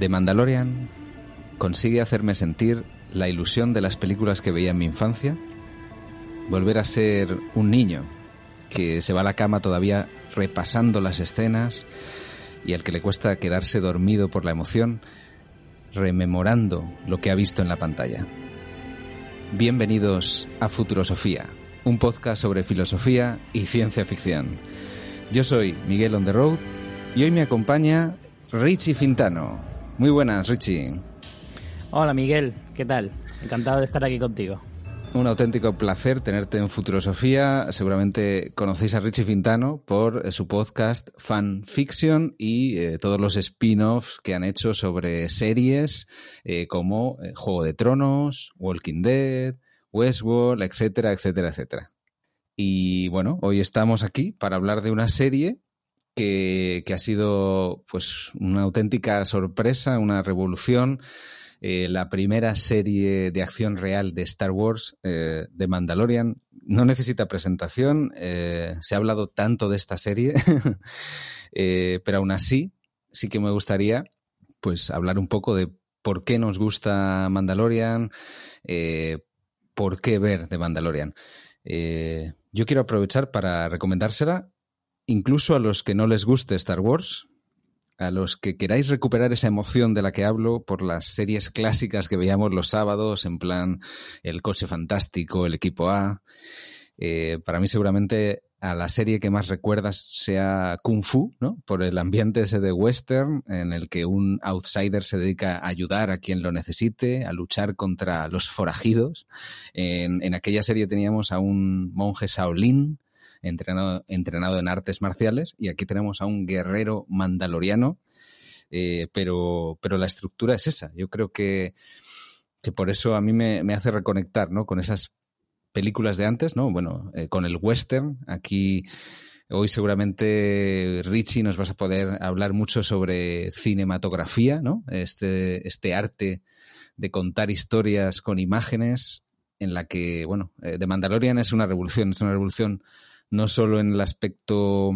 The Mandalorian consigue hacerme sentir la ilusión de las películas que veía en mi infancia, volver a ser un niño que se va a la cama todavía repasando las escenas y al que le cuesta quedarse dormido por la emoción, rememorando lo que ha visto en la pantalla. Bienvenidos a Futurosofía, un podcast sobre filosofía y ciencia ficción. Yo soy Miguel on the road y hoy me acompaña Richie Fintano. Muy buenas, Richie. Hola, Miguel. ¿Qué tal? Encantado de estar aquí contigo. Un auténtico placer tenerte en Futurosofía. Seguramente conocéis a Richie Fintano por eh, su podcast Fan Fiction y eh, todos los spin-offs que han hecho sobre series eh, como Juego de Tronos, Walking Dead, Westworld, etcétera, etcétera, etcétera. Y bueno, hoy estamos aquí para hablar de una serie que, ha sido pues una auténtica sorpresa, una revolución eh, la primera serie de acción real de Star Wars, eh, de Mandalorian. No necesita presentación, eh, se ha hablado tanto de esta serie, pero aún así sí que me gustaría pues hablar un poco de por qué nos gusta Mandalorian, por qué ver de Mandalorian. yo quiero aprovechar para recomendársela incluso a los que no les guste Star Wars, a los que queráis recuperar esa emoción de la que hablo por las series clásicas que veíamos los sábados, en plan El coche fantástico, El equipo A. Eh, para mí seguramente a la serie que más recuerdas sea Kung Fu, ¿no? Por el ambiente ese de western en el que un outsider se dedica a ayudar a quien lo necesite, a luchar contra los forajidos. En, en aquella serie teníamos a un monje Shaolin entrenado, entrenado en artes marciales, y aquí tenemos a un guerrero mandaloriano, eh, pero, pero la estructura es esa. Yo creo que, que por eso a mí me, me, hace reconectar ¿no? con esas películas de antes, ¿no? Bueno, eh, con el western. Aquí hoy seguramente Richie nos vas a poder hablar mucho sobre cinematografía, ¿no? Este, este arte de contar historias con imágenes en la que, bueno, eh, The Mandalorian es una revolución, es una revolución no solo en el aspecto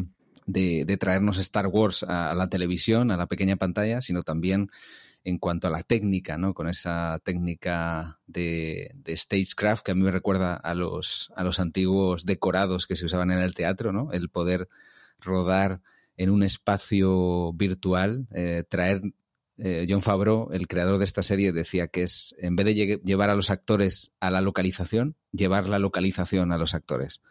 de, traernos Star Wars a, la televisión, a la pequeña pantalla, sino también en cuanto a la técnica, ¿no? Con esa técnica de, de, stagecraft que a mí me recuerda a los, a los antiguos decorados que se usaban en el teatro, ¿no? El poder rodar en un espacio virtual, eh, traer eh, John Favreau, el creador de esta serie, decía que es, en vez de llevar a los actores a la localización, llevar la localización a los actores.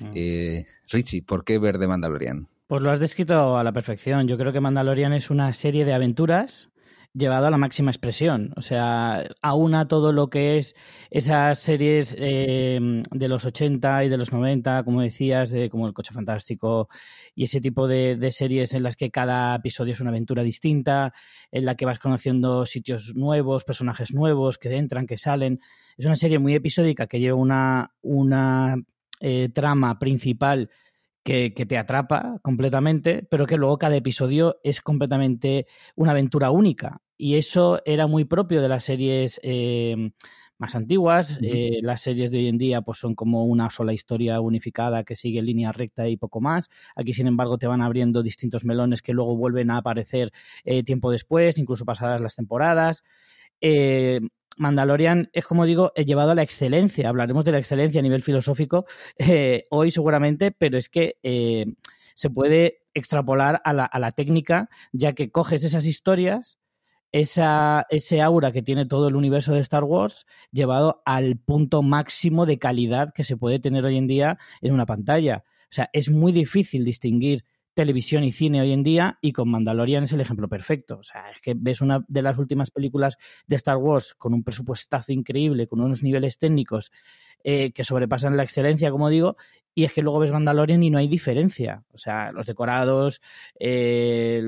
Mm. Eh, Richie, ¿por qué ver de Mandalorian? Pues lo has descrito a la perfección. Yo creo que Mandalorian es una serie de aventuras llevado a la máxima expresión. O sea, aúna todo lo que es esas series eh, de los 80 y de los 90, como decías, de, como El Coche Fantástico y ese tipo de, series en las que cada episodio es una aventura distinta, en la que vas conociendo sitios nuevos, personajes nuevos que entran, que salen. Es una serie muy episódica que lleva una, una eh, trama principal que, te atrapa completamente, pero que luego cada episodio es completamente una aventura única. Y eso era muy propio de las series eh, más antiguas. Eh, las series de hoy en día pues, son como una sola historia unificada que sigue en línea recta y poco más. Aquí, sin embargo, te van abriendo distintos melones que luego vuelven a aparecer tiempo después, incluso pasadas las temporadas. Mandalorian es, como digo, llevado a la excelencia. Hablaremos de la excelencia a nivel filosófico eh, hoy seguramente, pero es que eh, se puede extrapolar a la, a la, técnica, ya que coges esas historias, esa, ese aura que tiene todo el universo de Star Wars, llevado al punto máximo de calidad que se puede tener hoy en día en una pantalla. O sea, es muy difícil distinguir televisión y cine hoy en día y con Mandalorian es el ejemplo perfecto. O sea, es que ves una de las últimas películas de Star Wars con un presupuestazo increíble, con unos niveles técnicos eh, que sobrepasan la excelencia, como digo, y es que luego ves Mandalorian y no hay diferencia. O sea, los decorados, eh,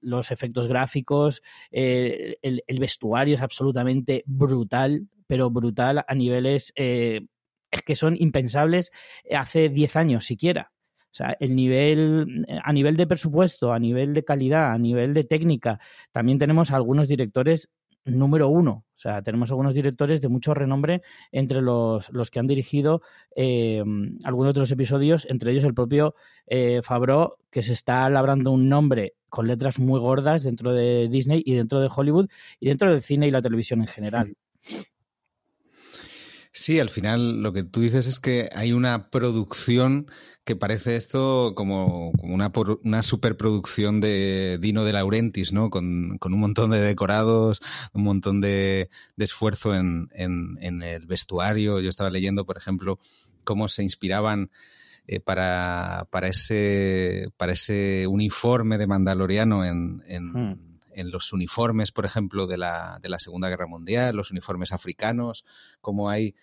los efectos gráficos, eh, el, el, vestuario es absolutamente brutal, pero brutal a niveles... es que son impensables hace 10 años siquiera. O sea, el nivel, a nivel de presupuesto, a nivel de calidad, a nivel de técnica, también tenemos algunos directores número uno. O sea, tenemos algunos directores de mucho renombre entre los, los que han dirigido eh, algunos de los episodios, entre ellos el propio eh, Favreau, que se está labrando un nombre con letras muy gordas dentro de Disney y dentro de Hollywood y dentro del cine y la televisión en general. Sí, al final lo que tú dices es que hay una producción que parece esto como, una, una, superproducción de Dino de Laurentiis, ¿no? Con, un montón de decorados, un montón de, esfuerzo en, el vestuario. Yo estaba leyendo, por ejemplo, cómo se inspiraban eh, para, para, ese, para ese uniforme de Mandaloriano en, hmm. En los uniformes, por ejemplo, de la, de la Segunda Guerra Mundial, los uniformes africanos, cómo hay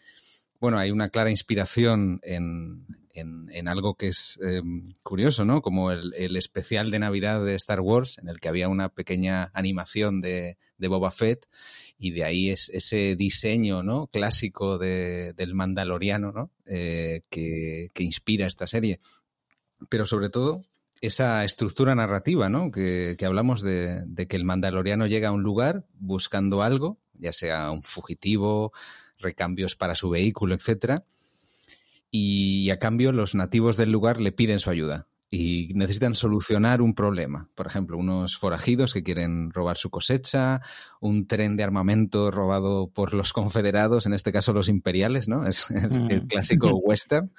bueno, hay una clara inspiración en, en, algo que es em, curioso, ¿no? Como el, especial de Navidad de Star Wars, en el que había una pequeña animación de, de Boba Fett, y de ahí es ese diseño, ¿no? Clásico de, del Mandaloriano, ¿no? Eh, que, que inspira esta serie. Pero sobre todo, esa estructura narrativa, ¿no? Que, que hablamos de, de, que el mandaloriano llega a un lugar buscando algo, ya sea un fugitivo, recambios para su vehículo, etcétera. Y a cambio los nativos del lugar le piden su ayuda y necesitan solucionar un problema. Por ejemplo, unos forajidos que quieren robar su cosecha, un tren de armamento robado por los confederados, en este caso los imperiales, ¿no? Es el, mm. clásico western.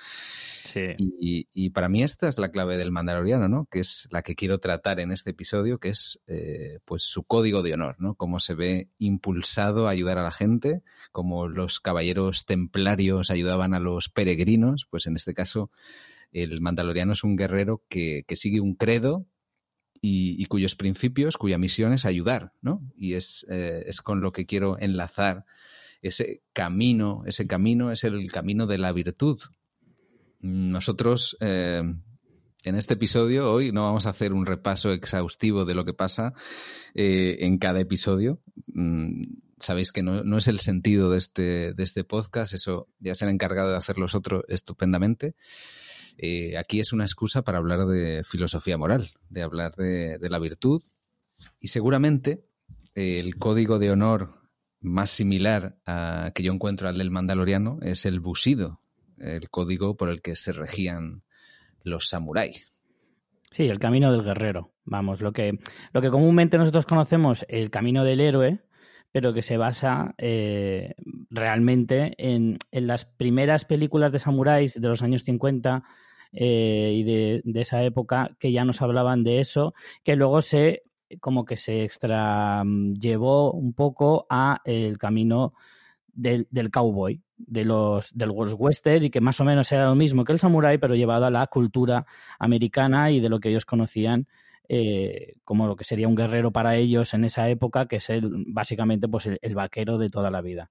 Y, para mí esta es la clave del Mandaloriano, ¿no? Que es la que quiero tratar en este episodio, que es eh, pues su código de honor, ¿no? Cómo se ve impulsado a ayudar a la gente, como los caballeros templarios ayudaban a los peregrinos, pues en este caso el Mandaloriano es un guerrero que, sigue un credo y, cuyos principios, cuya misión es ayudar, ¿no? Y es, eh, es con lo que quiero enlazar ese camino, ese camino es el camino de la virtud, nosotros eh, en este episodio hoy no vamos a hacer un repaso exhaustivo de lo que pasa eh, en cada episodio. Mm, sabéis que no, es el sentido de este, de este podcast, eso ya se han encargado de hacer los otros estupendamente. Eh, aquí es una excusa para hablar de filosofía moral, de hablar de, de la virtud y seguramente el código de honor más similar a que yo encuentro al del Mandaloriano es el busido, el código por el que se regían los samuráis. Sí, el camino del guerrero. Vamos, lo que, lo que comúnmente nosotros conocemos, el camino del héroe, pero que se basa eh, realmente en, las primeras películas de samuráis de los años 50 eh, y de, de, esa época que ya nos hablaban de eso, que luego se como que se extra llevó un poco a el camino del, del cowboy, de los del Western y que más o menos era lo mismo que el samurai, pero llevado a la cultura americana y de lo que ellos conocían eh, como lo que sería un guerrero para ellos en esa época, que es el, básicamente pues el, vaquero de toda la vida.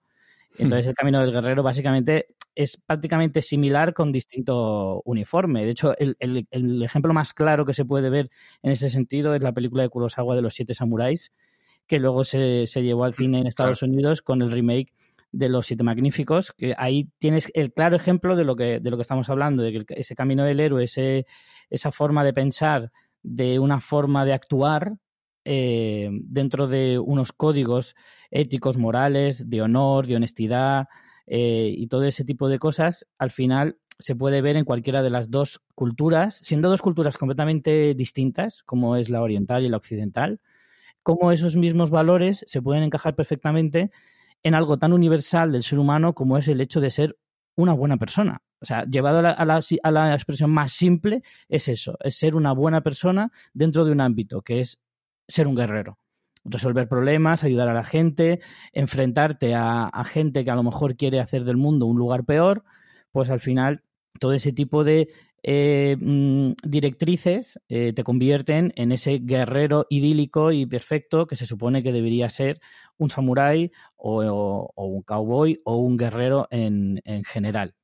Hmm. Entonces el camino del guerrero básicamente es prácticamente similar con distinto uniforme. De hecho, el, el, ejemplo más claro que se puede ver en ese sentido es la película de Kurosawa de los siete samuráis, que luego se, se llevó al cine en Estados Unidos con el remake de los siete magníficos, que ahí tienes el claro ejemplo de lo que, de lo que estamos hablando, de que ese camino del héroe, esa forma de pensar, de una forma de actuar eh, dentro de unos códigos éticos, morales, de honor, de honestidad eh, y todo ese tipo de cosas, al final se puede ver en cualquiera de las dos culturas, siendo dos culturas completamente distintas, como es la oriental y la occidental, cómo esos mismos valores se pueden encajar perfectamente en algo tan universal del ser humano como es el hecho de ser una buena persona. O sea, llevado a la, expresión más simple, es eso, es ser una buena persona dentro de un ámbito, que es ser un guerrero. Resolver problemas, ayudar a la gente, enfrentarte a, gente que a lo mejor quiere hacer del mundo un lugar peor, pues al final todo ese tipo de eh, mm, directrices eh, te convierten en ese guerrero idílico y perfecto que se supone que debería ser un samurái o, un cowboy o un guerrero en, general.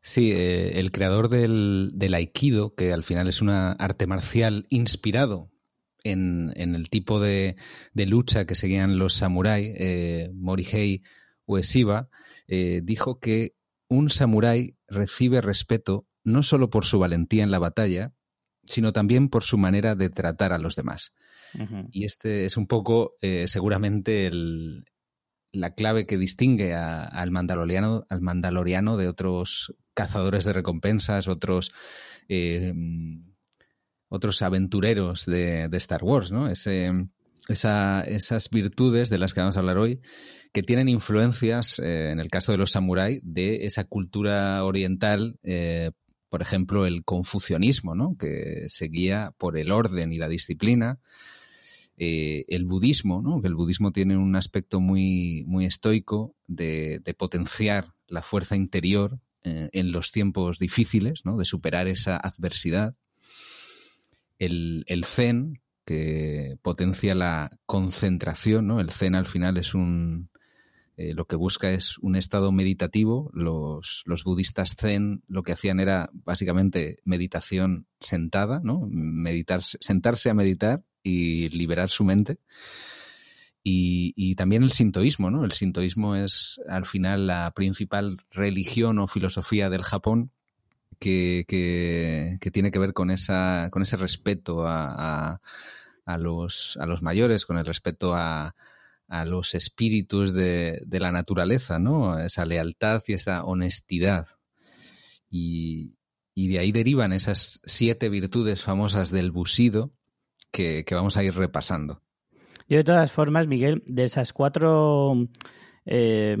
Sí, eh, el creador del, aikido, que al final es una arte marcial inspirado en, el tipo de, lucha que seguían los samuráis, Morihei Ueshiba, dijo que un samurái recibe respeto no solo por su valentía en la batalla, sino también por su manera de tratar a los demás. Y este es un poco, eh, seguramente, el, la clave que distingue al, mandaloriano, al mandaloriano de otros cazadores de recompensas, otros, eh, otros aventureros de, Star Wars, ¿no? Ese, esas virtudes de las que vamos a hablar hoy, que tienen influencias, eh, en el caso de los samuráis, de esa cultura oriental, eh, por ejemplo, el confucianismo, ¿no? que se guía por el orden y la disciplina, eh, el budismo, ¿no? que el budismo tiene un aspecto muy, muy estoico de, potenciar la fuerza interior en los tiempos difíciles, ¿no? de superar esa adversidad. El, zen, que potencia la concentración, ¿no? El zen al final es un, eh, lo que busca es un estado meditativo. Los, los, budistas zen lo que hacían era básicamente meditación sentada, ¿no? Meditar, sentarse a meditar y liberar su mente. Y, también el sintoísmo, ¿no? El sintoísmo es al final la principal religión o filosofía del Japón que, tiene que ver con, esa, con ese respeto a, los, a los mayores, con el respeto a, los espíritus de, de, la naturaleza, ¿no? Esa lealtad y esa honestidad. Y, y de ahí derivan esas siete virtudes famosas del busido, que, vamos a ir repasando. Yo, de todas formas, Miguel, de esas cuatro eh,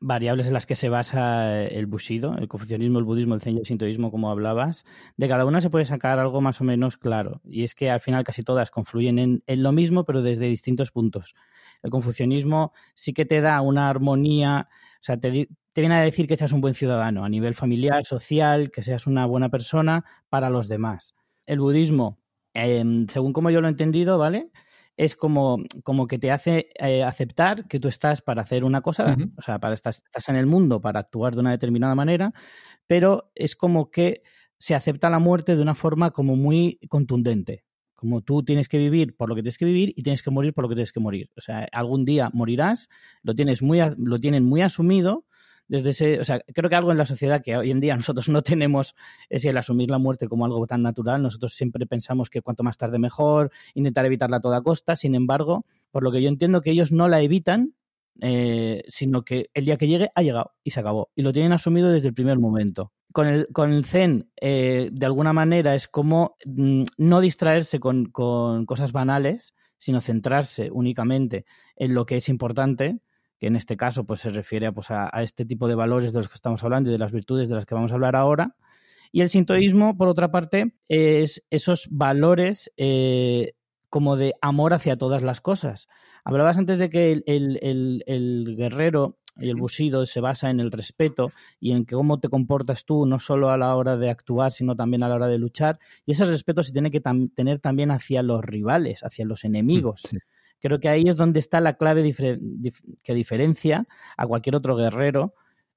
variables en las que se basa el bushido, el confucianismo, el budismo, el zen y el sintoísmo, como hablabas, de cada una se puede sacar algo más o menos claro. Y es que al final casi todas confluyen en, lo mismo, pero desde distintos puntos. El confucianismo sí que te da una armonía, o sea, te, te viene a decir que seas un buen ciudadano a nivel familiar, social, que seas una buena persona para los demás. El budismo Em, según como yo lo he entendido, ¿vale? Es como, como que te hace eh, aceptar que tú estás para hacer una cosa, o sea, para estás, estás en el mundo para actuar de una determinada manera, pero es como que se acepta la muerte de una forma como muy contundente. Como tú tienes que vivir por lo que tienes que vivir y tienes que morir por lo que tienes que morir. O sea, algún día morirás, lo, tienes muy, lo tienen muy asumido desde ese, o sea, creo que algo en la sociedad que hoy en día nosotros no tenemos es el asumir la muerte como algo tan natural. Nosotros siempre pensamos que cuanto más tarde mejor, intentar evitarla a toda costa. Sin embargo, por lo que yo entiendo que ellos no la evitan, eh, sino que el día que llegue ha llegado y se acabó. Y lo tienen asumido desde el primer momento. Con el, con el Zen, eh, de alguna manera, es como mm, no distraerse con, con cosas banales, sino centrarse únicamente en lo que es importante que en este caso pues, se refiere pues, a, este tipo de valores de los que estamos hablando y de las virtudes de las que vamos a hablar ahora. Y el sintoísmo, por otra parte, es esos valores eh, como de amor hacia todas las cosas. Hablabas antes de que el, guerrero y el busido se basa en el respeto y en cómo te comportas tú, no solo a la hora de actuar, sino también a la hora de luchar. Y ese respeto se tiene que tener también hacia los rivales, hacia los enemigos. Creo que ahí es donde está la clave que diferencia a cualquier otro guerrero,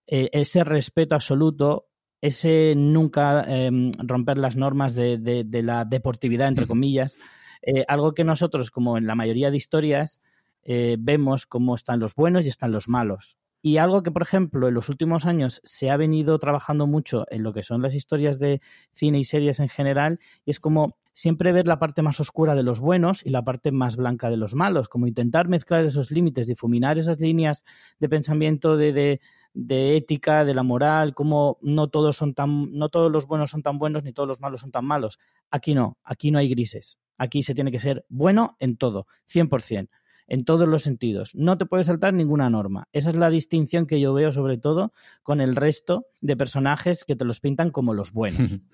eh, ese respeto absoluto, ese nunca em, romper las normas de, la deportividad, entre comillas, eh, algo que nosotros, como en la mayoría de historias, eh, vemos cómo están los buenos y están los malos. Y algo que, por ejemplo, en los últimos años se ha venido trabajando mucho en lo que son las historias de cine y series en general, y es como siempre ver la parte más oscura de los buenos y la parte más blanca de los malos, como intentar mezclar esos límites, difuminar esas líneas de pensamiento, de, ética, de la moral, como no todos son tan, no todos los buenos son tan buenos ni todos los malos son tan malos. Aquí no, aquí no hay grises. Aquí se tiene que ser bueno en todo, 100%, en todos los sentidos. No te puedes saltar ninguna norma. Esa es la distinción que yo veo sobre todo con el resto de personajes que te los pintan como los buenos.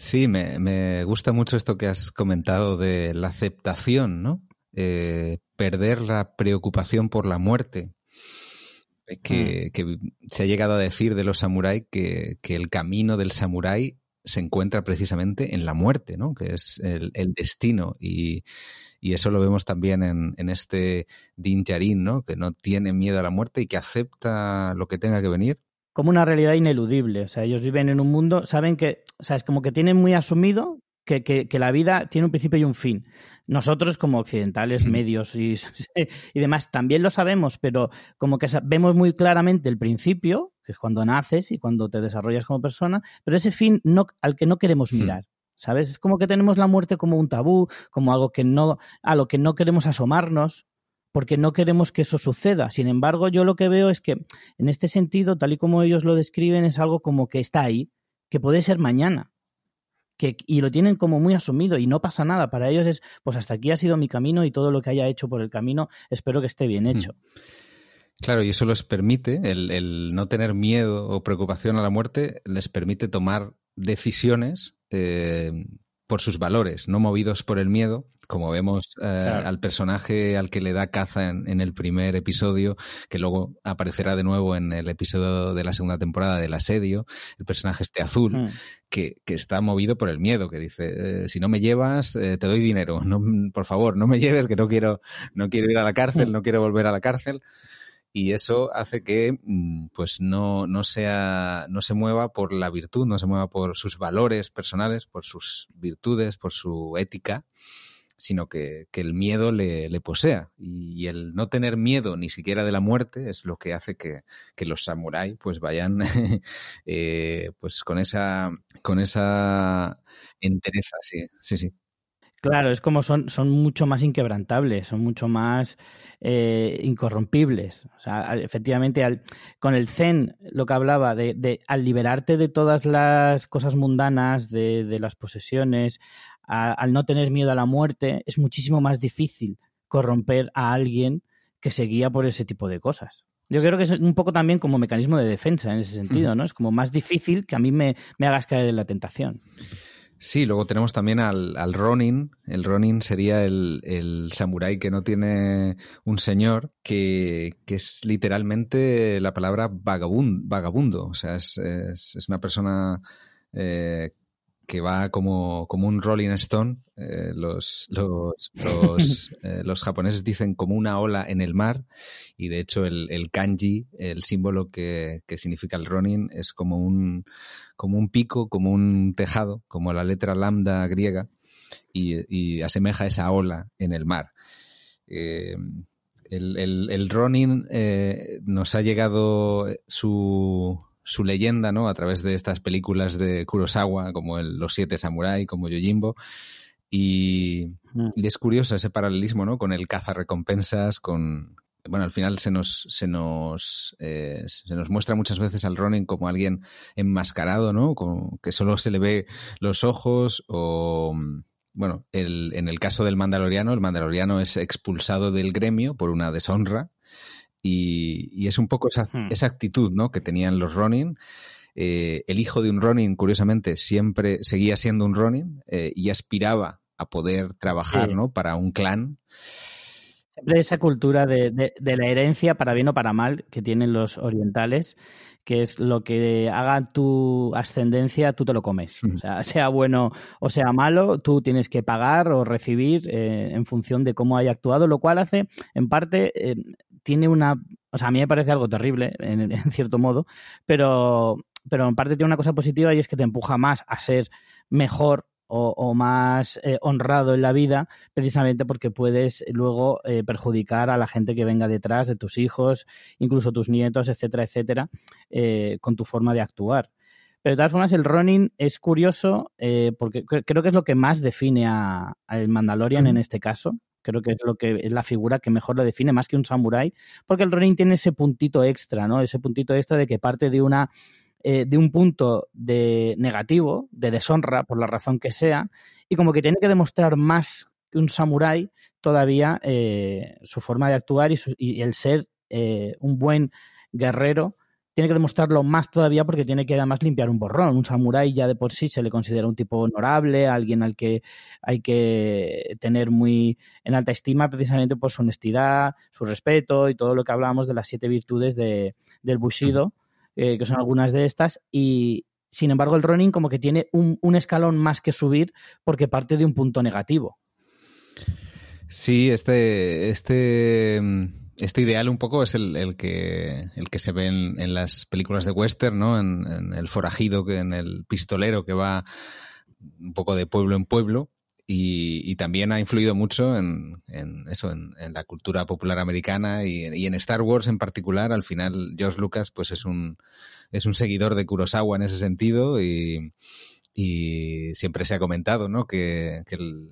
Sí, me, gusta mucho esto que has comentado de la aceptación, ¿no? Eh, perder la preocupación por la muerte. Eh, mm. Que, se ha llegado a decir de los samuráis que, el camino del samurái se encuentra precisamente en la muerte, ¿no? Que es el, destino. Y, eso lo vemos también en, en este Din ¿no? Que no tiene miedo a la muerte y que acepta lo que tenga que venir como una realidad ineludible. O sea, ellos viven en un mundo, saben que, o sea, es como que tienen muy asumido que, que, la vida tiene un principio y un fin. Nosotros como occidentales, medios y, y, demás, también lo sabemos, pero como que vemos muy claramente el principio, que es cuando naces y cuando te desarrollas como persona, pero ese fin no, al que no queremos mirar. ¿sabes? Es como que tenemos la muerte como un tabú, como algo que no, a lo que no queremos asomarnos, porque no queremos que eso suceda. Sin embargo, yo lo que veo es que en este sentido, tal y como ellos lo describen, es algo como que está ahí, que puede ser mañana. Que, y lo tienen como muy asumido y no pasa nada. Para ellos es, pues hasta aquí ha sido mi camino y todo lo que haya hecho por el camino, espero que esté bien hmm. hecho. Claro, y eso les permite, el, no tener miedo o preocupación a la muerte, les permite tomar decisiones eh, por sus valores, no movidos por el miedo, como vemos eh, al personaje al que le da caza en, el primer episodio, que luego aparecerá de nuevo en el episodio de la segunda temporada del asedio, el personaje este azul, hmm. que, está movido por el miedo, que dice, eh, si no me llevas, te doy dinero, no, por favor, no me lleves, que no quiero, no quiero ir a la cárcel, hmm. no quiero volver a la cárcel y eso hace que mm, pues no, no, sea, no se mueva por la virtud, no se mueva por sus valores personales, por sus virtudes, por su ética, sino que, el miedo le, posea. Y, el no tener miedo ni siquiera de la muerte es lo que hace que, los samuráis pues vayan eh, pues con esa, con esa entereza, sí, sí, sí. Claro, es como son, son mucho más inquebrantables, son mucho más eh, incorrompibles. O sea, efectivamente, al, con el Zen, lo que hablaba de, de, al liberarte de todas las cosas mundanas, de, de las posesiones, al no tener miedo a la muerte, es muchísimo más difícil corromper a alguien que se guía por ese tipo de cosas. Yo creo que es un poco también como mecanismo de defensa en ese sentido, ¿no? Es como más difícil que a mí me, me hagas caer en la tentación. Sí, luego tenemos también al, al Ronin. El Ronin sería el, el samurái que no tiene un señor, que, que es literalmente la palabra vagabundo. vagabundo. O sea, es, es, una persona eh, que va como, como un Rolling Stone. Eh, los, los, los, eh, los, japoneses dicen como una ola en el mar y de hecho el, el kanji, el símbolo que, que, significa el Ronin, es como un, como un pico, como un tejado, como la letra lambda griega y, y asemeja esa ola en el mar. Eh, el, el, el, Ronin nos ha llegado su, su leyenda, ¿no? A través de estas películas de Kurosawa, como el, Los Siete Samurai, como Yojimbo. Y, mm. y, es curioso ese paralelismo, ¿no? Con el caza recompensas, con. Bueno, al final se nos, se nos, eh, se nos muestra muchas veces al Ronin como alguien enmascarado, ¿no? Que solo se le ve los ojos o. Bueno, el, en el caso del Mandaloriano, el Mandaloriano es expulsado del gremio por una deshonra y, es un poco esa, hmm. esa, actitud ¿no? que tenían los Ronin. Eh, el hijo de un Ronin, curiosamente, siempre seguía siendo un Ronin eh, y aspiraba a poder trabajar ¿no? para un clan. Siempre esa cultura de, de, la herencia, para bien o para mal, que tienen los orientales, que es lo que haga tu ascendencia, tú te lo comes. O sea, sea bueno o sea malo, tú tienes que pagar o recibir eh, en función de cómo haya actuado, lo cual hace, en parte, tiene una. O sea, a mí me parece algo terrible, en, cierto modo, pero, pero en parte tiene una cosa positiva y es que te empuja más a ser mejor o, más eh, honrado en la vida, precisamente porque puedes luego eh, perjudicar a la gente que venga detrás de tus hijos, incluso tus nietos, etcétera, etcétera, eh, con tu forma de actuar. Pero de todas formas, el running es curioso porque creo que es lo que más define a, al Mandalorian en este caso. Creo que es lo que es la figura que mejor lo define, más que un samurái, porque el Ronin tiene ese puntito extra, ¿no? Ese puntito extra de que parte de una eh, de un punto de negativo, de deshonra, por la razón que sea, y como que tiene que demostrar más que un samurái todavía eh, su forma de actuar y, el ser eh, un buen guerrero tiene que demostrarlo más todavía porque tiene que además limpiar un borrón. Un samurái ya de por sí se le considera un tipo honorable, alguien al que hay que tener muy en alta estima precisamente por su honestidad, su respeto y todo lo que hablábamos de las siete virtudes de, del Bushido, eh, que son algunas de estas. Y sin embargo, el running como que tiene un, un escalón más que subir porque parte de un punto negativo. Sí, este, este este ideal un poco es el, que, el que se ve en, las películas de western, ¿no? En, el forajido, que en el pistolero que va un poco de pueblo en pueblo. Y, también ha influido mucho en, eso, en, la cultura popular americana y, en Star Wars en particular. Al final, George Lucas, pues es un, es un seguidor de Kurosawa en ese sentido y, y siempre se ha comentado ¿no? que, el,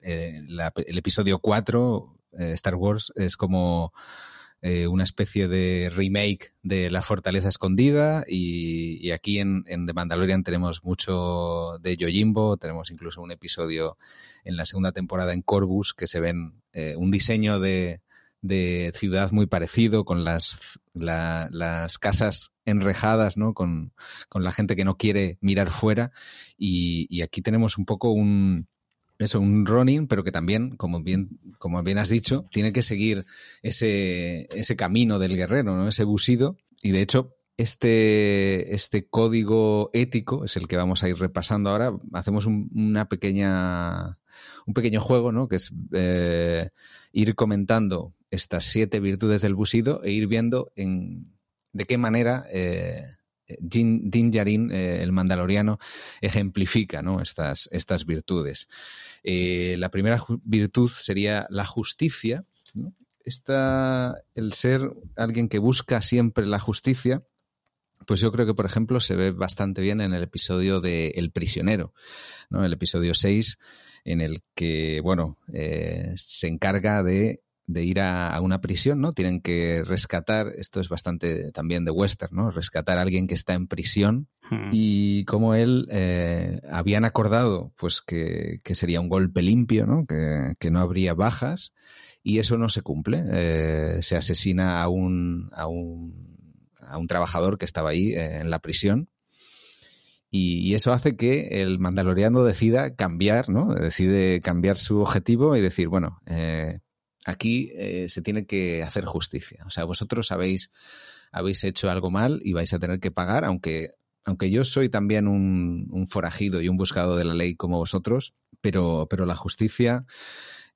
el, episodio 4, Star Wars, es como una especie de remake de La Fortaleza Escondida y, aquí en, The Mandalorian tenemos mucho de Yojimbo, tenemos incluso un episodio en la segunda temporada en Corvus que se ven un diseño de, de ciudad muy parecido, con las, las casas enrejadas, ¿no? Con, con, la gente que no quiere mirar fuera. Y, y, aquí tenemos un poco un, eso, un running, pero que también, como bien, como bien has dicho, tiene que seguir ese, ese camino del guerrero, ¿no? Ese busido. Y de hecho, este, este código ético es el que vamos a ir repasando ahora. Hacemos un, una pequeña, un pequeño juego, ¿no? Que es eh, ir comentando estas siete virtudes del busido e ir viendo en, de qué manera eh, Din, Din Djarin, eh, el mandaloriano, ejemplifica ¿no? estas, virtudes. Eh, la primera virtud sería la justicia. ¿no? Esta, el ser alguien que busca siempre la justicia, pues yo creo que, por ejemplo, se ve bastante bien en el episodio de El prisionero, ¿no? el episodio 6, en el que, bueno, eh, se encarga de de ir a, una prisión, ¿no? Tienen que rescatar, esto es bastante también de western, ¿no? Rescatar a alguien que está en prisión hmm. y como él eh, habían acordado pues que, sería un golpe limpio, ¿no? Que, no habría bajas y eso no se cumple. Eh, se asesina a un, a un, a un trabajador que estaba ahí eh, en la prisión y, eso hace que el mandaloriano decida cambiar, ¿no? Decide cambiar su objetivo y decir, bueno, eh, aquí eh, se tiene que hacer justicia. O sea, vosotros habéis, habéis hecho algo mal y vais a tener que pagar, aunque, aunque yo soy también un, forajido y un buscador de la ley como vosotros, pero, pero la justicia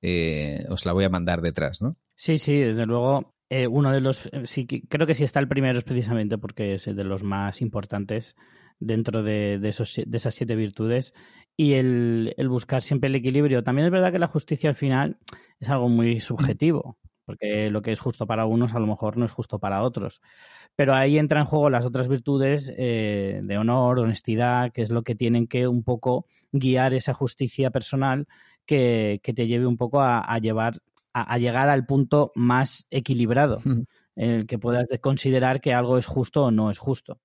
eh, os la voy a mandar detrás, ¿no? Sí, sí, desde luego. Eh, uno de los, sí, creo que sí está el primero es precisamente porque es de los más importantes dentro de, de, esos, de esas siete virtudes y el, el, buscar siempre el equilibrio. También es verdad que la justicia al final es algo muy subjetivo, porque lo que es justo para unos a lo mejor no es justo para otros. Pero ahí entra en juego las otras virtudes eh, de honor, honestidad, que es lo que tienen que un poco guiar esa justicia personal que, que te lleve un poco a, a llevar a, llegar al punto más equilibrado, en el que puedas considerar que algo es justo o no es justo.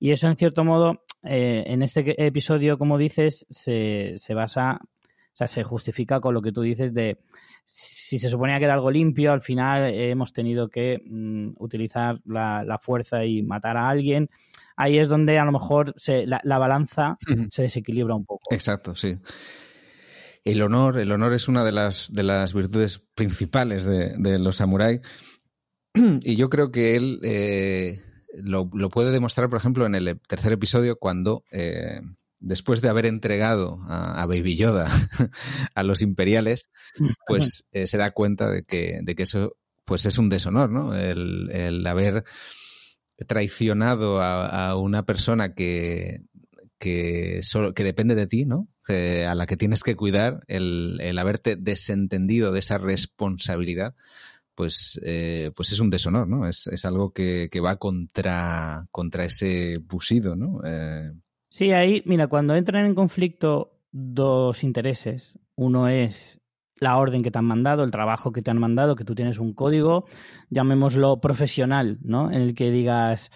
Y eso, en cierto modo, eh, en este episodio, como dices, se, se basa, o sea, se justifica con lo que tú dices de si se suponía que era algo limpio, al final hemos tenido que mm, utilizar la, fuerza y matar a alguien. Ahí es donde a lo mejor se, la, balanza se desequilibra un poco. Exacto, sí. El honor, el honor es una de las, de las virtudes principales de, los samuráis. Y yo creo que él eh, lo, puede demostrar, por ejemplo, en el tercer episodio, cuando eh, después de haber entregado a, Baby Yoda a los imperiales, pues eh, se da cuenta de que, de que eso pues es un deshonor, ¿no? El, haber traicionado a, una persona que, que, solo, que depende de ti, ¿no? a la que tienes que cuidar, el, el haberte desentendido de esa responsabilidad, pues, eh, pues es un deshonor, ¿no? Es, es algo que, que, va contra, contra ese busido, ¿no? Eh... Sí, ahí, mira, cuando entran en conflicto dos intereses, uno es la orden que te han mandado, el trabajo que te han mandado, que tú tienes un código, llamémoslo profesional, ¿no? En el que digas,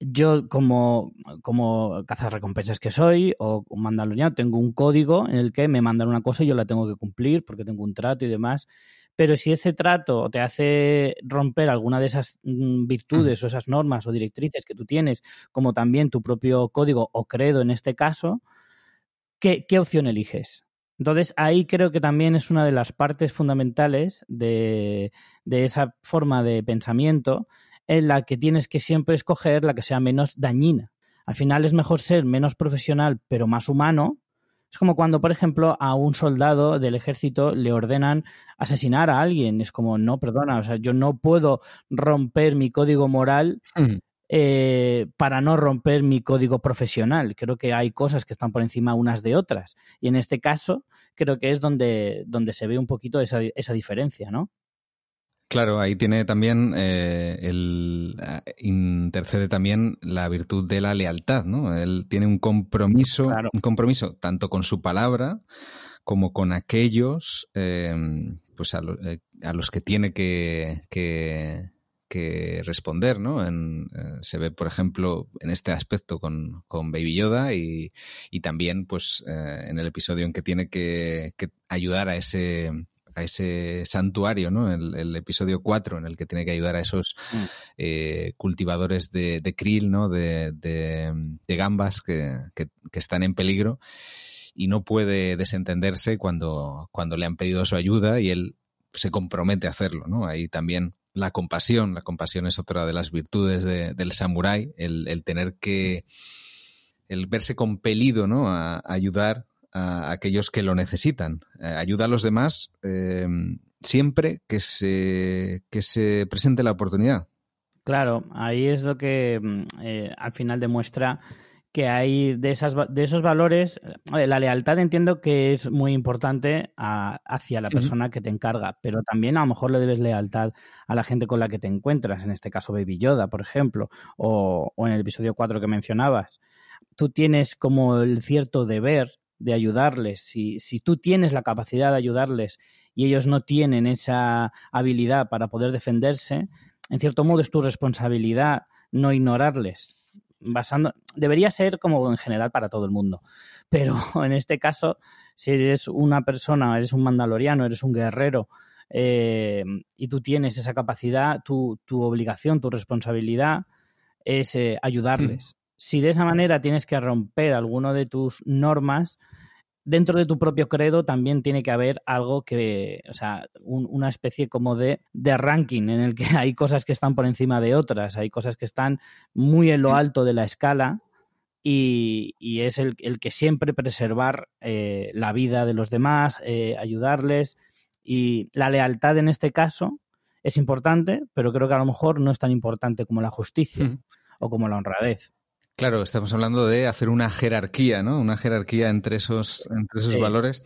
yo como, como recompensas que soy o mandaloriano tengo un código en el que me mandan una cosa y yo la tengo que cumplir porque tengo un trato y demás pero si ese trato te hace romper alguna de esas mm, virtudes o esas normas o directrices que tú tienes, como también tu propio código o credo en este caso, ¿qué, opción eliges? Entonces, ahí creo que también es una de las partes fundamentales de, de, esa forma de pensamiento en la que tienes que siempre escoger la que sea menos dañina. Al final es mejor ser menos profesional pero más humano es como cuando, por ejemplo, a un soldado del ejército le ordenan asesinar a alguien. Es como, no, perdona, o sea, yo no puedo romper mi código moral eh, para no romper mi código profesional. Creo que hay cosas que están por encima unas de otras. Y en este caso, creo que es donde, donde se ve un poquito esa, esa diferencia, ¿no? Claro, ahí tiene también eh, el intercede también la virtud de la lealtad, ¿no? Él tiene un compromiso, un compromiso tanto con su palabra como con aquellos eh, pues eh, a, los que tiene que, que, responder, ¿no? En, se ve, por ejemplo, en este aspecto con, con Baby Yoda y, y también, pues, en el episodio en que tiene que ayudar a ese a ese santuario, ¿no? El, episodio 4 en el que tiene que ayudar a esos mm. eh, cultivadores de, krill, ¿no? De, gambas que, están en peligro y no puede desentenderse cuando, cuando le han pedido su ayuda y él se compromete a hacerlo, ¿no? Ahí también la compasión, la compasión es otra de las virtudes del samurái, el, tener que, el verse compelido, ¿no? A, ayudar a aquellos que lo necesitan. Eh, ayuda a los demás eh, siempre que se, que se presente la oportunidad. Claro, ahí es lo que mm, eh, al final demuestra que hay de, esas, de esos valores, la lealtad entiendo que es muy importante hacia la persona que te encarga, pero también a lo mejor le debes lealtad a la gente con la que te encuentras, en este caso Baby Yoda, por ejemplo, o, o en el episodio 4 que mencionabas. Tú tienes como el cierto deber de ayudarles, si, si tú tienes la capacidad de ayudarles y ellos no tienen esa habilidad para poder defenderse, en cierto modo es tu responsabilidad no ignorarles. Basando, debería ser como en general para todo el mundo. Pero en este caso, si eres una persona, eres un mandaloriano, eres un guerrero, eh, y tú tienes esa capacidad, tu, tu obligación, tu responsabilidad es eh, ayudarles. Si de esa manera tienes que romper alguno de tus normas, dentro de tu propio credo también tiene que haber algo que, o sea, una especie como de, de, ranking en el que hay cosas que están por encima de otras, hay cosas que están muy en lo alto de la escala y, es el, que siempre preservar eh, la vida de los demás, eh, ayudarles. Y la lealtad en este caso es importante, pero creo que a lo mejor no es tan importante como la justicia o como la honradez. Claro, estamos hablando de hacer una jerarquía, ¿no? Una jerarquía entre esos, entre esos valores.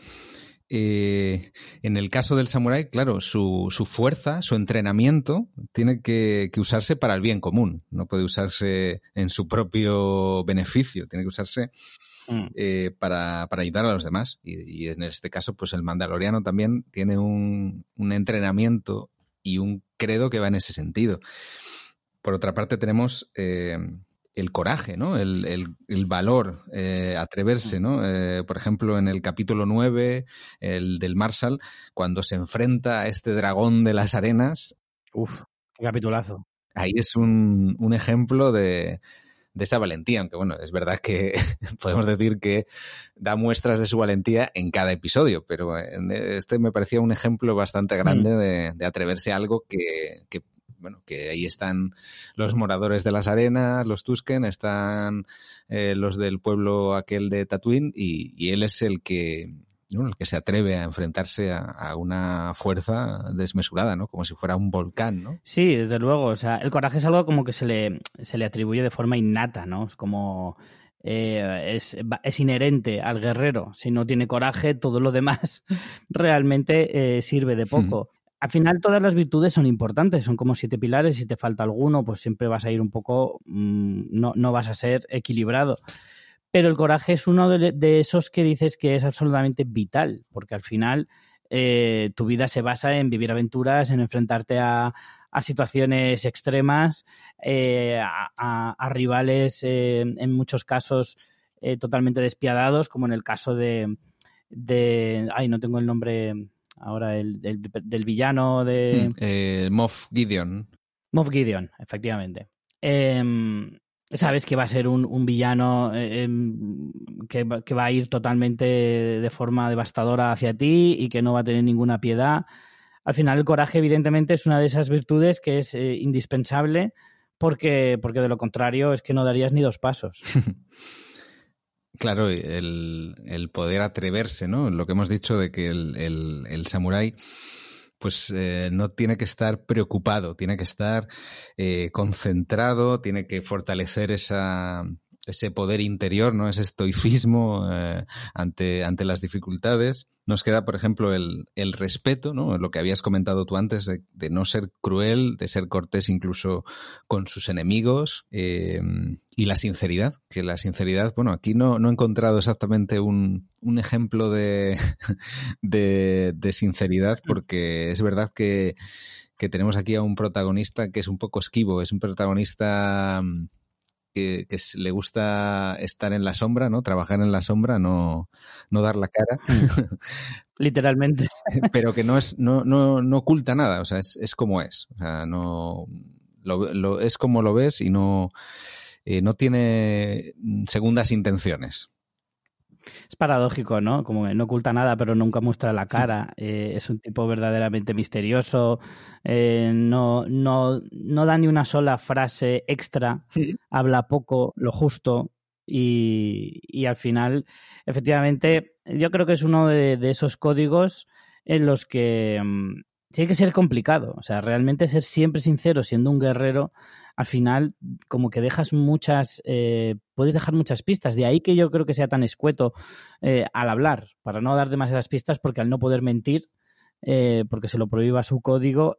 Eh, en el caso del samurái, claro, su, su fuerza, su entrenamiento, tiene que, usarse para el bien común. No puede usarse en su propio beneficio, tiene que usarse mm. eh, para, ayudar a los demás. Y, en este caso, pues el mandaloriano también tiene un, un entrenamiento y un credo que va en ese sentido. Por otra parte, tenemos eh, el coraje, ¿no? El, valor, eh, atreverse, ¿no? Eh, por ejemplo, en el capítulo 9, el del Marshall, cuando se enfrenta a este dragón de las arenas. Uf, qué capitulazo. Ahí es un, ejemplo de, esa valentía, aunque bueno, es verdad que podemos decir que da muestras de su valentía en cada episodio, pero este me parecía un ejemplo bastante grande mm. de, atreverse a algo que, que bueno, que ahí están los moradores de las arenas, los Tusken, están eh, los del pueblo aquel de Tatooine y, él es el que, el que se atreve a enfrentarse a, una fuerza desmesurada, ¿no? Como si fuera un volcán, ¿no? Sí, desde luego. O sea, el coraje es algo como que se le, se le atribuye de forma innata, ¿no? Es como... Eh, es, es, inherente al guerrero. Si no tiene coraje, todo lo demás realmente eh, sirve de poco al final todas las virtudes son importantes, son como siete pilares, si te falta alguno, pues siempre vas a ir un poco, mm, no, no, vas a ser equilibrado. Pero el coraje es uno de, esos que dices que es absolutamente vital, porque al final eh, tu vida se basa en vivir aventuras, en enfrentarte a, situaciones extremas, eh, a, rivales eh, en muchos casos totalmente despiadados, como en el caso de, de... Ay, no tengo el nombre ahora el, del villano de... Hmm, eh, Moff Gideon. Moff Gideon, efectivamente. Em, sabes que va a ser un, villano eh, em, que, va a ir totalmente de forma devastadora hacia ti y que no va a tener ninguna piedad. Al final el coraje evidentemente es una de esas virtudes que es eh, indispensable porque, porque de lo contrario es que no darías ni dos pasos. Claro, el, poder atreverse, ¿no? Lo que hemos dicho de que el, el, samurái pues eh, no tiene que estar preocupado, tiene que estar eh, concentrado, tiene que fortalecer esa, ese poder interior, ¿no? Ese estoicismo eh, ante, ante las dificultades. Nos queda, por ejemplo, el, el respeto, ¿no? Lo que habías comentado tú antes, de, no ser cruel, de ser cortés incluso con sus enemigos. Eh, y la sinceridad, que la sinceridad, bueno, aquí no, no he encontrado exactamente un, un ejemplo de, de, de sinceridad, porque es verdad que, que tenemos aquí a un protagonista que es un poco esquivo, es un protagonista que, le gusta estar en la sombra, ¿no? Trabajar en la sombra, no, no dar la cara. Literalmente. Pero que no es, no, no, no oculta nada, o sea, es, es como es. O sea, no lo, lo, es como lo ves y no, eh, no tiene segundas intenciones. Es paradójico, ¿no? Como que no oculta nada, pero nunca muestra la cara. Eh, es un tipo verdaderamente misterioso. Eh, no, no, no da ni una sola frase extra. Habla poco, lo justo. Y, y, al final, efectivamente, yo creo que es uno de, de esos códigos en los que um, tiene que ser complicado. O sea, realmente ser siempre sincero siendo un guerrero al final como que dejas muchas, eh, puedes dejar muchas pistas. De ahí que yo creo que sea tan escueto eh, al hablar, para no dar demasiadas pistas, porque al no poder mentir, eh, porque se lo prohíba su código,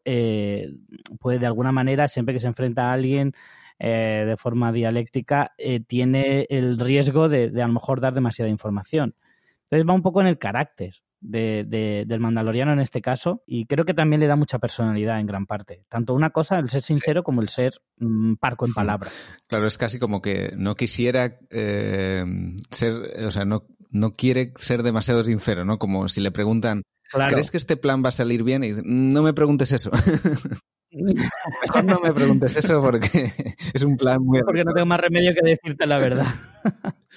puede de alguna manera, siempre que se enfrenta a alguien de forma dialéctica, tiene el riesgo de, de a lo mejor dar demasiada información. Entonces va un poco en el carácter de, del mandaloriano en este caso y creo que también le da mucha personalidad en gran parte. Tanto una cosa, el ser sincero, como el ser mm, parco en palabras. Claro, es casi como que no quisiera eh, ser, o sea, no, no quiere ser demasiado sincero, ¿no? Como si le preguntan, ¿crees que este plan va a salir bien? Y no me preguntes eso. Mejor no me preguntes eso porque es un plan muy... Porque no tengo más remedio que decirte la verdad.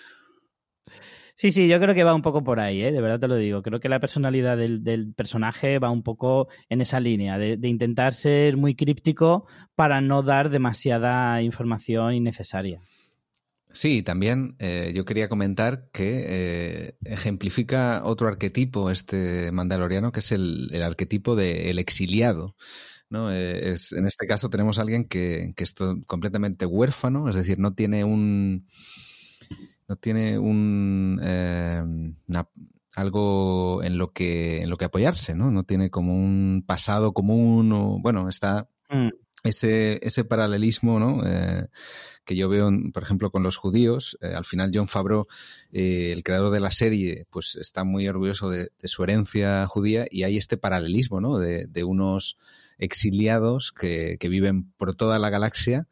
Sí, sí, yo creo que va un poco por ahí, ¿eh? de verdad te lo digo. Creo que la personalidad del, personaje va un poco en esa línea, de, intentar ser muy críptico para no dar demasiada información innecesaria. Sí, también eh, yo quería comentar que eh, ejemplifica otro arquetipo este mandaloriano, que es el, arquetipo del exiliado. ¿no? Eh, es, en este caso tenemos a alguien que, que es completamente huérfano, es decir, no tiene un no tiene un eh, algo en lo que en lo que apoyarse, ¿no? No tiene como un pasado común o bueno, está mm. ese, ese paralelismo, ¿no? Eh, que yo veo, por ejemplo, con los judíos. Eh, al final, John Favreau, el creador de la serie, pues está muy orgulloso de, su herencia judía y hay este paralelismo, ¿no? De, de unos exiliados que, que, viven por toda la galaxia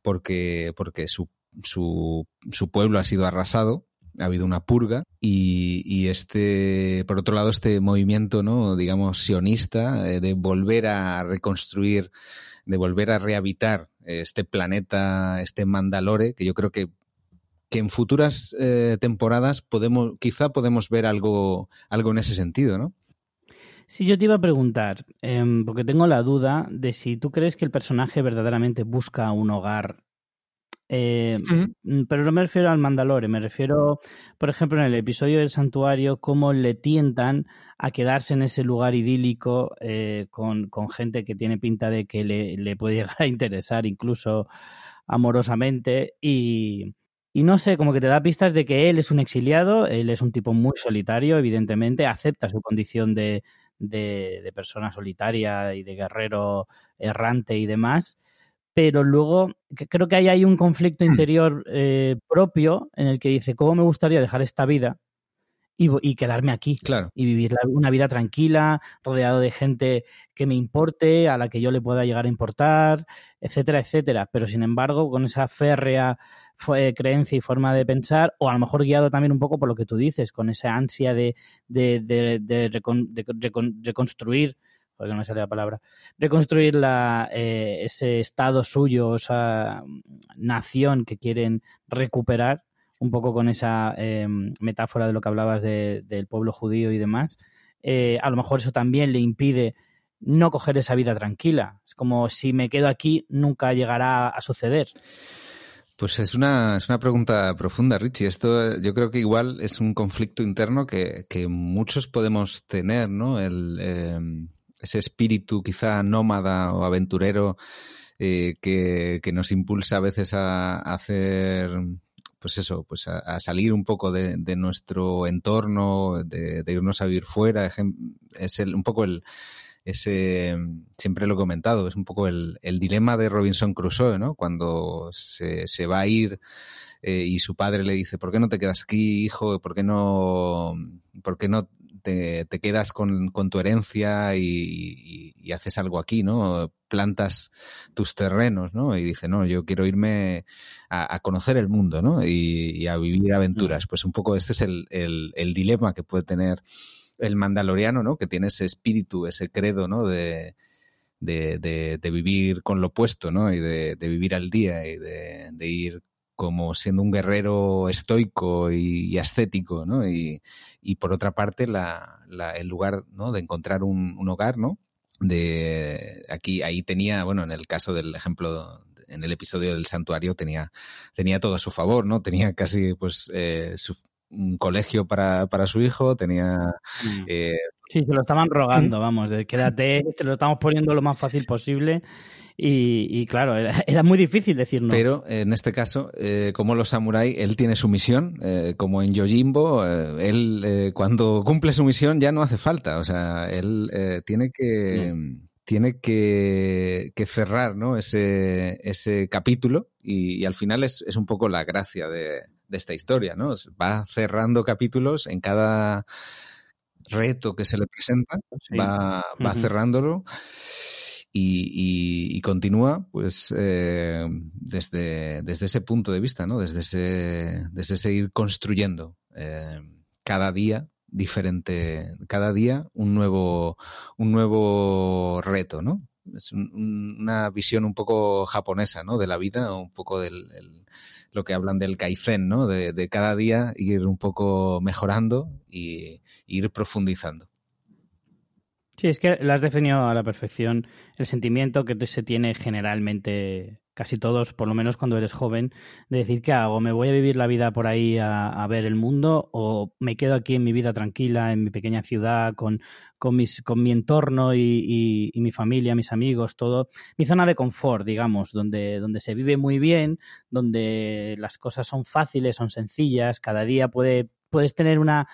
porque, porque su su, su pueblo ha sido arrasado, ha habido una purga y, y, este, por otro lado, este movimiento, ¿no? digamos, sionista eh, de volver a reconstruir, de volver a rehabitar este planeta, este Mandalore, que yo creo que, que en futuras eh, temporadas podemos, quizá podemos ver algo, algo en ese sentido, ¿no? Sí, yo te iba a preguntar, eh, porque tengo la duda de si tú crees que el personaje verdaderamente busca un hogar eh, mm, Pero no me refiero al Mandalore, me refiero, por ejemplo, en el episodio del santuario, cómo le tientan a quedarse en ese lugar idílico eh, con, con, gente que tiene pinta de que le, le, puede llegar a interesar incluso amorosamente. Y, y no sé, como que te da pistas de que él es un exiliado, él es un tipo muy solitario, evidentemente, acepta su condición de, de, de persona solitaria y de guerrero errante y demás pero luego creo que ahí hay un conflicto hmm. interior eh, propio en el que dice, ¿cómo me gustaría dejar esta vida y, y quedarme aquí? Claro. Y vivir una vida tranquila, rodeado de gente que me importe, a la que yo le pueda llegar a importar, etcétera, etcétera. Pero sin embargo, con esa férrea creencia y forma de pensar, o a lo mejor guiado también un poco por lo que tú dices, con esa ansia de, de, de, de reconstruir porque no me sale la palabra, reconstruir eh, ese estado suyo, esa nación que quieren recuperar, un poco con esa eh, metáfora de lo que hablabas de, del pueblo judío y demás, eh, a lo mejor eso también le impide no coger esa vida tranquila. Es como si me quedo aquí, nunca llegará a suceder. Pues es una, es una pregunta profunda, Richie. Esto yo creo que igual es un conflicto interno que, que muchos podemos tener, ¿no? El, ese espíritu quizá nómada o aventurero eh, que, que, nos impulsa a veces a, hacer pues eso, pues a, salir un poco de, nuestro entorno, de, irnos a vivir fuera. Es el, un poco el, ese, siempre lo he comentado, es un poco el, el dilema de Robinson Crusoe, ¿no? Cuando se, se va a ir eh, y su padre le dice, ¿por qué no te quedas aquí, hijo? ¿Por qué no, por qué no te, te quedas con, con, tu herencia y, y, haces algo aquí, ¿no? Plantas tus terrenos, ¿no? Y dice, no, yo quiero irme a, a conocer el mundo, ¿no? Y, y, a vivir aventuras. Mm. Pues un poco este es el, el, el dilema que puede tener el mandaloriano, ¿no? Que tiene ese espíritu, ese credo, ¿no? De, de, de, vivir con lo opuesto, ¿no? Y de, vivir al día y de, ir como siendo un guerrero estoico y, ascético, ¿no? Y, y, por otra parte, la, la, el lugar, ¿no? De encontrar un, un, hogar, ¿no? De aquí, ahí tenía, bueno, en el caso del ejemplo, en el episodio del santuario tenía, tenía todo a su favor, ¿no? Tenía casi, pues, eh, su, un colegio para, para su hijo, tenía... Mm. Eh, sí, se lo estaban rogando, vamos, de quédate, te lo estamos poniendo lo más fácil posible. Y, claro, era, muy difícil decir no. Pero en este caso, eh, como los samuráis, él tiene su misión, eh, como en Yojimbo, eh, él eh, cuando cumple su misión ya no hace falta, o sea, él tiene que... Tiene que, que, cerrar ¿no? ese, ese capítulo y, y al final es, es un poco la gracia de, de esta historia, ¿no? Va cerrando capítulos en cada reto que se le presenta, va, va cerrándolo y, y, continúa, pues, eh, desde, desde ese punto de vista, ¿no? Desde ese, desde ese ir construyendo eh, cada día diferente, cada día un nuevo, un nuevo reto, ¿no? Es un, una visión un poco japonesa, ¿no? De la vida, un poco del, el, lo que hablan del kaizen, ¿no? De, cada día ir un poco mejorando y, ir profundizando. Sí, es que lo has definido a la perfección. El sentimiento que se tiene generalmente casi todos, por lo menos cuando eres joven, de decir qué hago, me voy a vivir la vida por ahí a, a ver el mundo o me quedo aquí en mi vida tranquila, en mi pequeña ciudad, con, con, mis, con mi entorno y, y, y, mi familia, mis amigos, todo, mi zona de confort, digamos, donde, donde se vive muy bien, donde las cosas son fáciles, son sencillas, cada día puede, puedes tener una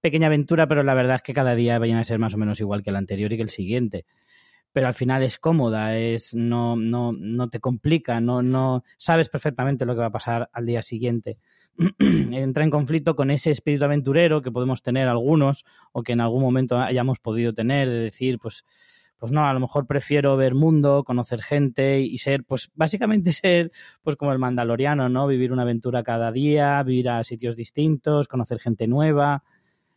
pequeña aventura, pero la verdad es que cada día vayan a ser más o menos igual que el anterior y que el siguiente pero al final es cómoda, es no, no, no te complica, no, no sabes perfectamente lo que va a pasar al día siguiente. Entra en conflicto con ese espíritu aventurero que podemos tener algunos o que en algún momento hayamos podido tener, de decir, pues, pues no, a lo mejor prefiero ver mundo, conocer gente y ser, pues básicamente ser, pues como el mandaloriano, ¿no? Vivir una aventura cada día, vivir a sitios distintos, conocer gente nueva.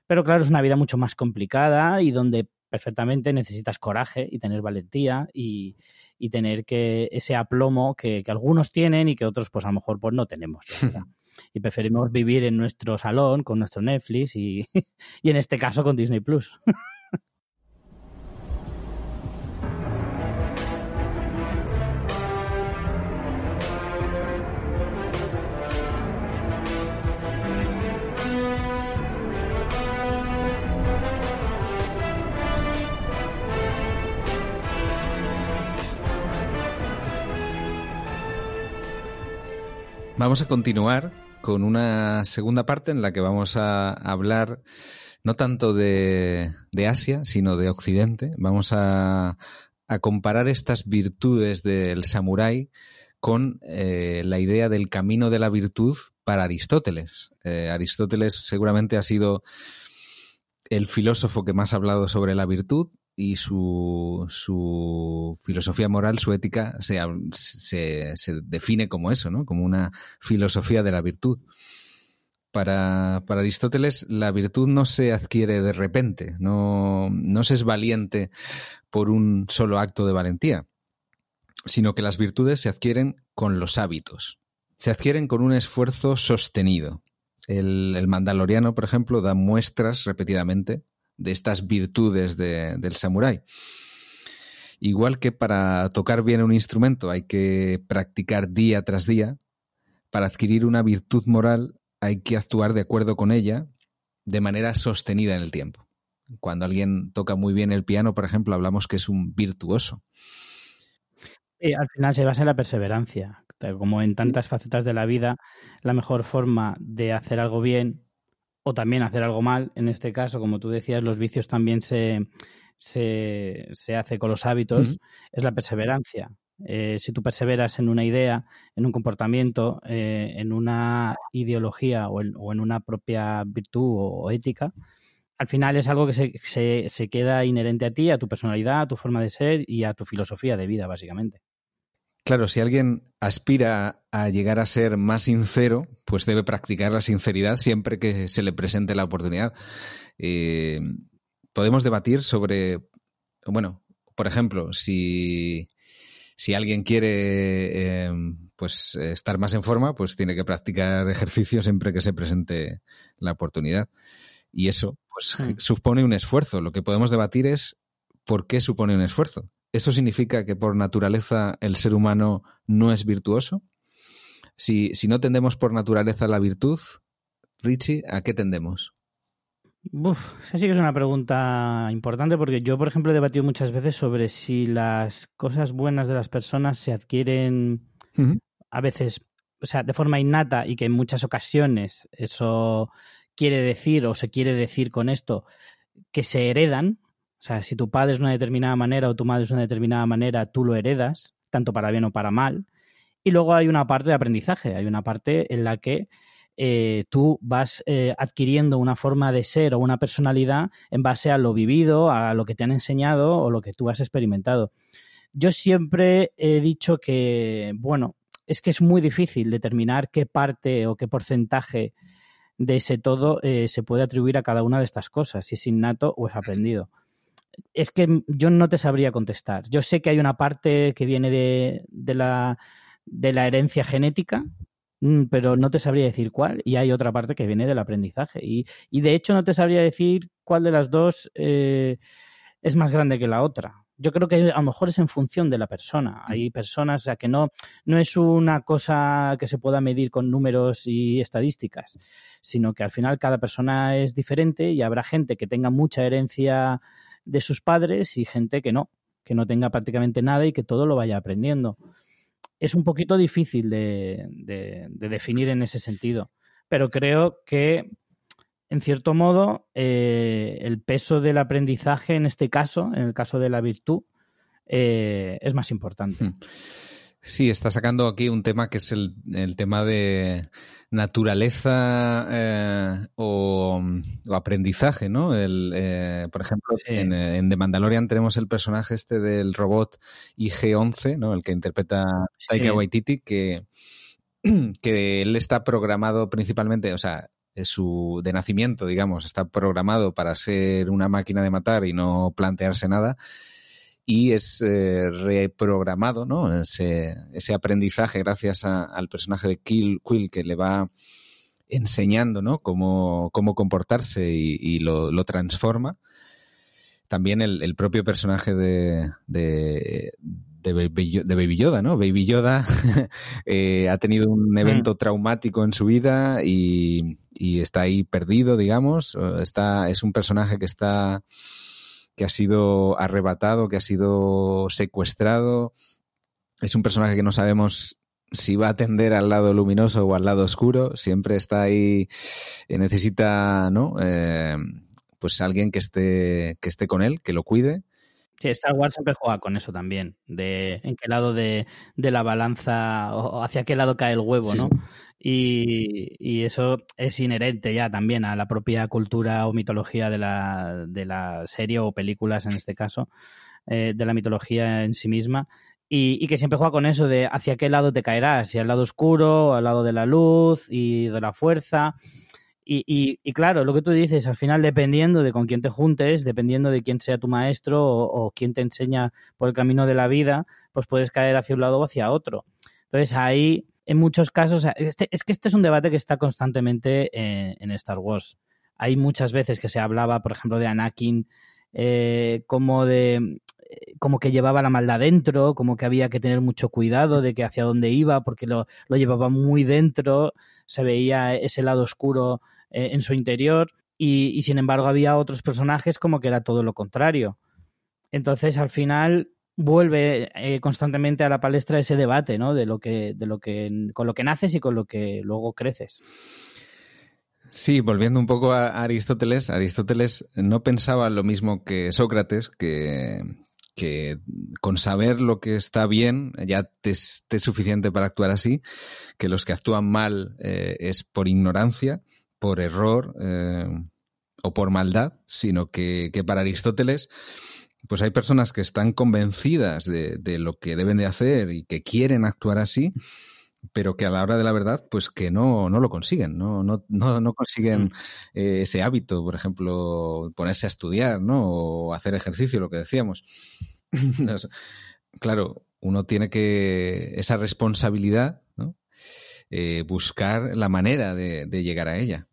Pero claro, es una vida mucho más complicada y donde perfectamente necesitas coraje y tener valentía y, y tener que ese aplomo que, que, algunos tienen y que otros pues a lo mejor pues no tenemos. y preferimos vivir en nuestro salón con nuestro Netflix y, y en este caso con Disney Plus. Vamos a continuar con una segunda parte en la que vamos a hablar no tanto de, Asia, sino de Occidente. Vamos a, a comparar estas virtudes del samurái con eh, la idea del camino de la virtud para Aristóteles. Eh, Aristóteles seguramente ha sido el filósofo que más ha hablado sobre la virtud y su, su filosofía moral, su ética, se, se, define como eso, ¿no? Como una filosofía de la virtud. Para, para Aristóteles, la virtud no se adquiere de repente, no, no se es valiente por un solo acto de valentía, sino que las virtudes se adquieren con los hábitos, se adquieren con un esfuerzo sostenido. El, el mandaloriano, por ejemplo, da muestras repetidamente de estas virtudes de, del samurái. Igual que para tocar bien un instrumento hay que practicar día tras día, para adquirir una virtud moral hay que actuar de acuerdo con ella de manera sostenida en el tiempo. Cuando alguien toca muy bien el piano, por ejemplo, hablamos que es un virtuoso. Sí, al final se basa en la perseverancia como en tantas facetas de la vida, la mejor forma de hacer algo bien o también hacer algo mal, en este caso, como tú decías, los vicios también se, se, se hace con los hábitos, es la perseverancia. Eh, si tú perseveras en una idea, en un comportamiento, eh, en una ideología o en, una propia virtud o, ética, al final es algo que se, se, queda inherente a ti, a tu personalidad, a tu forma de ser y a tu filosofía de vida, básicamente. Claro, si alguien aspira a llegar a ser más sincero, pues debe practicar la sinceridad siempre que se le presente la oportunidad. Eh, podemos debatir sobre, bueno, por ejemplo, si si alguien quiere em, pues estar más en forma, pues tiene que practicar ejercicio siempre que se presente la oportunidad. Y eso pues supone un esfuerzo. Lo que podemos debatir es por qué supone un esfuerzo. ¿Eso significa que por naturaleza el ser humano no es virtuoso? Si, si no tendemos por naturaleza la virtud, Richie, ¿a qué tendemos? Uf, esa sí que es una pregunta importante porque yo, por ejemplo, he debatido muchas veces sobre si las cosas buenas de las personas se adquieren a veces, o sea, de forma innata y que en muchas ocasiones eso quiere decir o se quiere decir con esto que se heredan. O sea, si tu padre es de una determinada manera o tu madre es de una determinada manera, tú lo heredas, tanto para bien o para mal. Y luego hay una parte de aprendizaje, hay una parte en la que eh, tú vas eh, adquiriendo una forma de ser o una personalidad en base a lo vivido, a lo que te han enseñado o lo que tú has experimentado. Yo siempre he dicho que, bueno, es que es muy difícil determinar qué parte o qué porcentaje de ese todo eh, se puede atribuir a cada una de estas cosas, si es innato o es aprendido. Es que yo no te sabría contestar. Yo sé que hay una parte que viene de, la, herencia genética, Mm, pero no te sabría decir cuál. Y hay otra parte que viene del aprendizaje. Y, de hecho no te sabría decir cuál de las dos eh, es más grande que la otra. Yo creo que a lo mejor es en función de la persona. Hay personas, o sea, que no, no es una cosa que se pueda medir con números y estadísticas, sino que al final cada persona es diferente y habrá gente que tenga mucha herencia de sus padres y gente que no, que no tenga prácticamente nada y que todo lo vaya aprendiendo es un poquito difícil de, definir en ese sentido. Pero creo que, en cierto modo, eh, el peso del aprendizaje en este caso, en el caso de la virtud, eh, es más importante. Hmm. Sí, está sacando aquí un tema que es el, tema de naturaleza eh, o, aprendizaje, ¿no? El, eh, por ejemplo, en, The Mandalorian tenemos el personaje este del robot IG-11, ¿no? El que interpreta Taika Waititi, que, que él está programado principalmente, o sea, su de nacimiento, digamos, está programado para ser una máquina de matar y no plantearse nada y es eh, reprogramado, ¿no? Ese, ese aprendizaje gracias al personaje de Kill, Quill que le va enseñando, ¿no? Cómo, cómo comportarse y, lo, transforma. También el, propio personaje de, de, de, Baby, Yoda, ¿no? Baby Yoda eh, ha tenido un mm. evento traumático en su vida y, y está ahí perdido, digamos. Está, es un personaje que está que ha sido arrebatado, que ha sido secuestrado. Es un personaje que no sabemos si va a tender al lado luminoso o al lado oscuro. Siempre está ahí, eh, necesita, ¿no? Eh, pues alguien que esté, que esté con él, que lo cuide. Sí, Star Wars siempre juega con eso también, de en qué lado de, la balanza o hacia qué lado cae el huevo, ¿no? Y, eso es inherente ya también a la propia cultura o mitología de la, de la serie o películas en este caso, eh, de la mitología en sí misma. Y, que siempre juega con eso de hacia qué lado te caerás, si al lado oscuro, al lado de la luz y de la fuerza. Y, y, claro, lo que tú dices, al final dependiendo de con quién te juntes, dependiendo de quién sea tu maestro o, quién te enseña por el camino de la vida, pues puedes caer hacia un lado o hacia otro. Entonces ahí, en muchos casos, este, es que este es un debate que está constantemente en, Star Wars. Hay muchas veces que se hablaba, por ejemplo, de Anakin eh, como de como que llevaba la maldad dentro, como que había que tener mucho cuidado de que hacia dónde iba, porque lo, lo llevaba muy dentro, se veía ese lado oscuro eh, en su interior, y, sin embargo había otros personajes como que era todo lo contrario. Entonces, al final, vuelve eh, constantemente a la palestra ese debate, ¿no? De lo que, de lo que, con lo que naces y con lo que luego creces. Sí, volviendo un poco a Aristóteles, Aristóteles no pensaba lo mismo que Sócrates, que, que con saber lo que está bien ya te es suficiente para actuar así, que los que actúan mal eh, es por ignorancia, por error eh, o por maldad, sino que, que, para Aristóteles pues hay personas que están convencidas de, de lo que deben de hacer y que quieren actuar así, pero que a la hora de la verdad, pues que no, no lo consiguen, no, no, no, no consiguen mm. eh, ese hábito, por ejemplo, ponerse a estudiar, ¿no? O hacer ejercicio, lo que decíamos. claro, uno tiene que esa responsabilidad, ¿no? Eh, buscar la manera de, de, llegar a ella.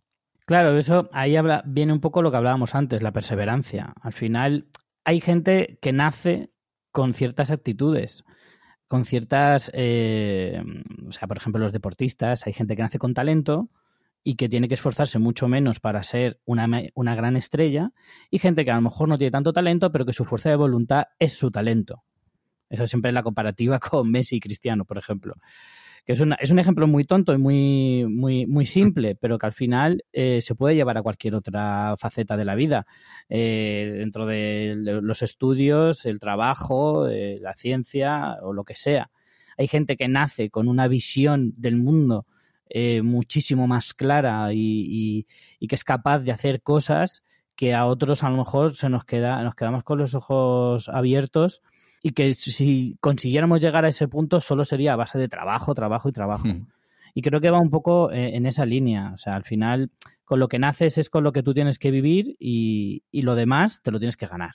Claro, eso ahí habla, viene un poco lo que hablábamos antes, la perseverancia. Al final, hay gente que nace con ciertas actitudes con ciertas, eh, o sea, por ejemplo, los deportistas, hay gente que nace con talento y que tiene que esforzarse mucho menos para ser una, una, gran estrella, y gente que a lo mejor no tiene tanto talento, pero que su fuerza de voluntad es su talento. Eso siempre es la comparativa con Messi y Cristiano, por ejemplo que es, es un ejemplo muy tonto y muy, muy, muy simple, pero que al final eh, se puede llevar a cualquier otra faceta de la vida, eh, dentro de los estudios, el trabajo, eh, la ciencia o lo que sea. Hay gente que nace con una visión del mundo muchísimo más clara y, y, que es capaz de hacer cosas que a otros a lo mejor se nos queda, nos quedamos con los ojos abiertos y que si consiguiéramos llegar a ese punto solo sería a base de trabajo, trabajo y trabajo. Hmm. Y creo que va un poco eh, en esa línea. O sea, al final, con lo que naces es con lo que tú tienes que vivir y, lo demás te lo tienes que ganar.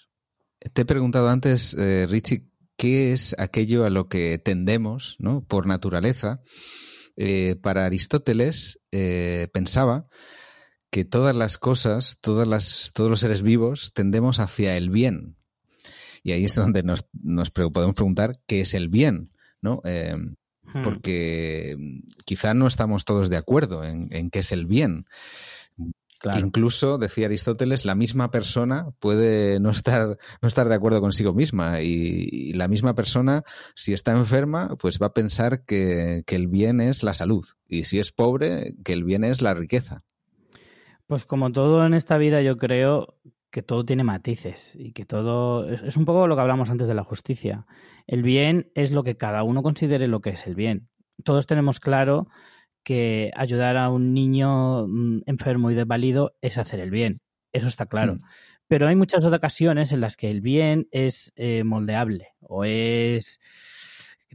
Te he preguntado antes, eh, Richie, ¿qué es aquello a lo que tendemos ¿no? por naturaleza? Eh, para Aristóteles pensaba que todas las cosas, todas las, todos los seres vivos tendemos hacia el bien. Y ahí es donde nos, podemos preguntar qué es el bien, ¿no? Eh, hmm. Porque quizá no estamos todos de acuerdo en, qué es el bien. Incluso, decía Aristóteles, la misma persona puede no estar, no estar de acuerdo consigo misma y, la misma persona, si está enferma, pues va a pensar que, que, el bien es la salud y si es pobre, que el bien es la riqueza. Pues como todo en esta vida, yo creo que todo tiene matices y que todo es, un poco lo que hablamos antes de la justicia. El bien es lo que cada uno considere lo que es el bien. Todos tenemos claro que ayudar a un niño mm, enfermo y desvalido es hacer el bien. Eso está claro. Hmm. Pero hay muchas otras ocasiones en las que el bien es eh, moldeable o es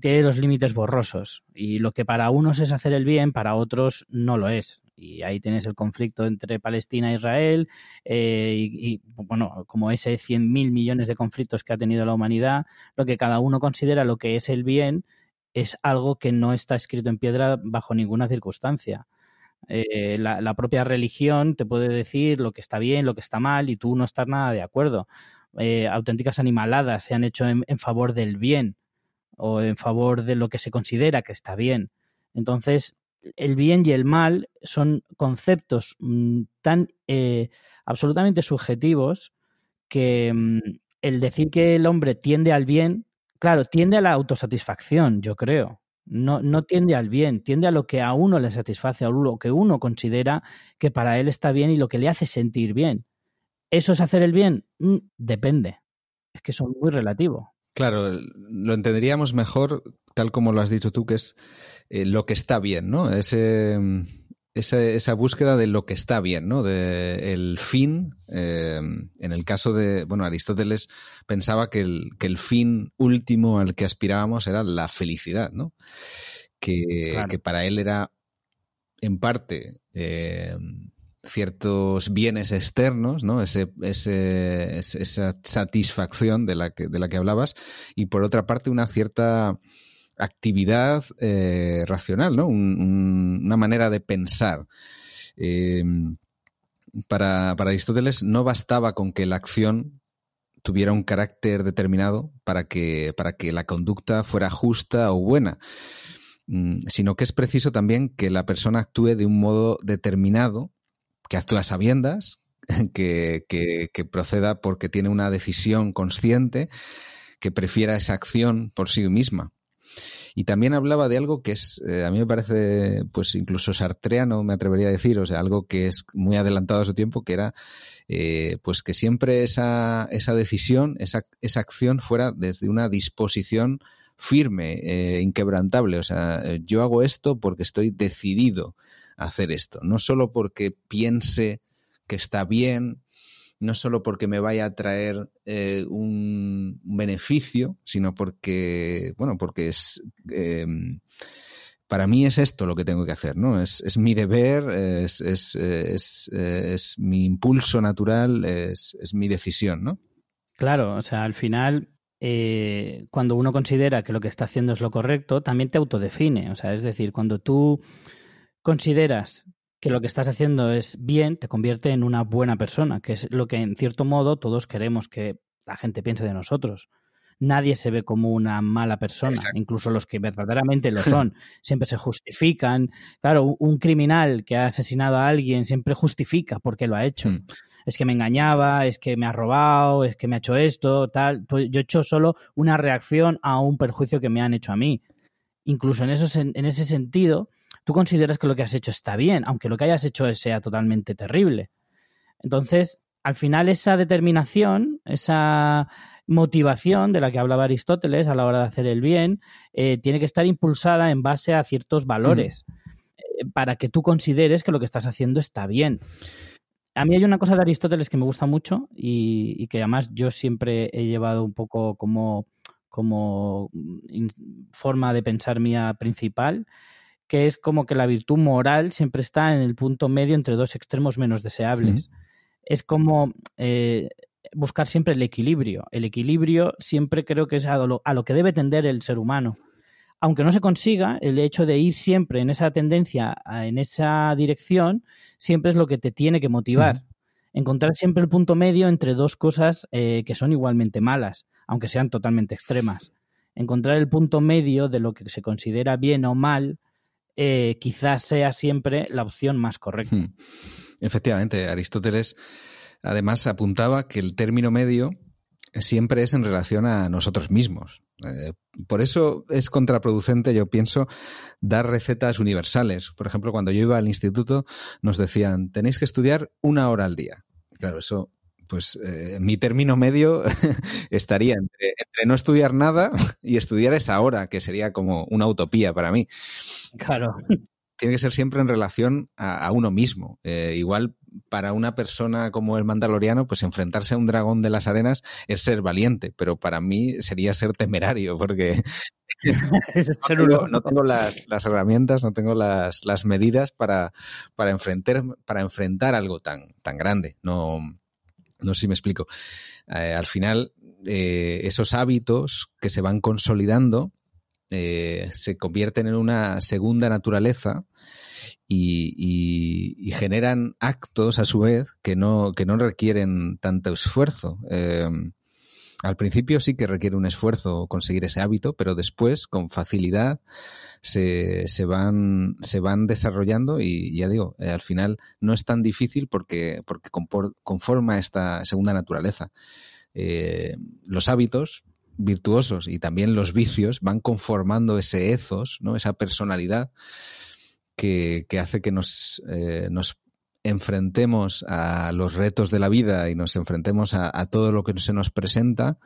tiene los límites borrosos y lo que para unos es hacer el bien, para otros no lo es. Y ahí tienes el conflicto entre Palestina e Israel eh, y, bueno, como ese 100.000 millones de conflictos que ha tenido la humanidad, lo que cada uno considera lo que es el bien es algo que no está escrito en piedra bajo ninguna circunstancia. Eh, la, propia religión te puede decir lo que está bien, lo que está mal y tú no estás nada de acuerdo. Eh, auténticas animaladas se han hecho en, favor del bien o en favor de lo que se considera que está bien. Entonces, el bien y el mal son conceptos mm, tan eh, absolutamente subjetivos que mm, el decir que el hombre tiende al bien, claro, tiende a la autosatisfacción, yo creo. No, no tiende al bien, tiende a lo que a uno le satisface, a lo que uno considera que para él está bien y lo que le hace sentir bien. ¿Eso es hacer el bien? Mm, depende. Es que son muy relativo. Claro, lo entenderíamos mejor, tal como lo has dicho tú, que es eh, lo que está bien, ¿no? Ese, esa, búsqueda de lo que está bien, ¿no? De el fin. Eh, en el caso de, bueno, Aristóteles pensaba que el, que el fin último al que aspirábamos era la felicidad, ¿no? Que, que para él era, en parte, eh, ciertos bienes externos, ¿no? Ese, esa satisfacción de la, que, de la que hablabas, y por otra parte una cierta actividad eh, racional, ¿no? una manera de pensar. Eh, para, para, Aristóteles no bastaba con que la acción tuviera un carácter determinado para que, para que la conducta fuera justa o buena, mm, sino que es preciso también que la persona actúe de un modo determinado que actúa sabiendas, que, que, proceda porque tiene una decisión consciente, que prefiera esa acción por sí misma. Y también hablaba de algo que es, eh, a mí me parece, pues incluso sartreano, me atrevería a decir, o sea, algo que es muy adelantado a su tiempo, que era, eh, pues que siempre esa, esa decisión, esa, esa acción fuera desde una disposición firme, eh, inquebrantable. O sea, yo hago esto porque estoy decidido hacer esto, no solo porque piense que está bien, no solo porque me vaya a traer eh, un beneficio, sino porque, bueno, porque es... Em, para mí es esto lo que tengo que hacer, ¿no? Es, es mi deber, es, es, es, mi impulso natural, es, mi decisión, ¿no? Claro, o sea, al final, eh, cuando uno considera que lo que está haciendo es lo correcto, también te autodefine. O sea, es decir, cuando tú consideras que lo que estás haciendo es bien, te convierte en una buena persona, que es lo que en cierto modo todos queremos que la gente piense de nosotros. Nadie se ve como una mala persona, incluso los que verdaderamente lo son, siempre se justifican. Claro, un, criminal que ha asesinado a alguien siempre justifica por qué lo ha hecho. Hmm. Es que me engañaba, es que me ha robado, es que me ha hecho esto, tal. Yo he hecho solo una reacción a un perjuicio que me han hecho a mí. Incluso en, en ese sentido, tú consideras que lo que has hecho está bien, aunque lo que hayas hecho sea totalmente terrible. Entonces, al final esa determinación, esa motivación de la que hablaba Aristóteles a la hora de hacer el bien, eh, tiene que estar impulsada en base a ciertos valores eh, para que tú consideres que lo que estás haciendo está bien. A mí hay una cosa de Aristóteles que me gusta mucho y, que además yo siempre he llevado un poco como, como mm, forma de pensar mía principal, que es como que la virtud moral siempre está en el punto medio entre dos extremos menos deseables. Es como eh, buscar siempre el equilibrio. El equilibrio siempre creo que es a lo, a lo, que debe tender el ser humano. Aunque no se consiga, el hecho de ir siempre en esa tendencia, en esa dirección, siempre es lo que te tiene que motivar. Encontrar siempre el punto medio entre dos cosas eh, que son igualmente malas, aunque sean totalmente extremas. Encontrar el punto medio de lo que se considera bien o mal eh, quizás sea siempre la opción más correcta. Hmm. Efectivamente, Aristóteles además apuntaba que el término medio siempre es en relación a nosotros mismos. Eh, por eso es contraproducente, yo pienso, dar recetas universales. Por ejemplo, cuando yo iba al instituto nos decían, tenéis que estudiar una hora al día. Claro, eso pues eh, mi término medio estaría entre, no estudiar nada y estudiar esa hora, que sería como una utopía para mí. Claro. Tiene que ser siempre en relación a, uno mismo. Eh, igual para una persona como el mandaloriano, pues enfrentarse a un dragón de las arenas es ser valiente, pero para mí sería ser temerario, porque no, tengo, las, herramientas, no tengo las, medidas para, para, enfrentar, para enfrentar algo tan, tan grande. No, no sé si me explico. Eh, al final, eh, esos hábitos que se van consolidando eh, se convierten en una segunda naturaleza y, generan actos a su vez que no, que no requieren tanto esfuerzo. Al principio sí que requiere un esfuerzo conseguir ese hábito, pero después, con facilidad, se, se, van, se van desarrollando y ya digo, eh, al final no es tan difícil porque, porque conforma esta segunda naturaleza. Eh, los hábitos virtuosos y también los vicios van conformando ese ethos, ¿no? esa personalidad que, hace que nos, eh, nos enfrentemos a los retos de la vida y nos enfrentemos a, a todo lo que se nos presenta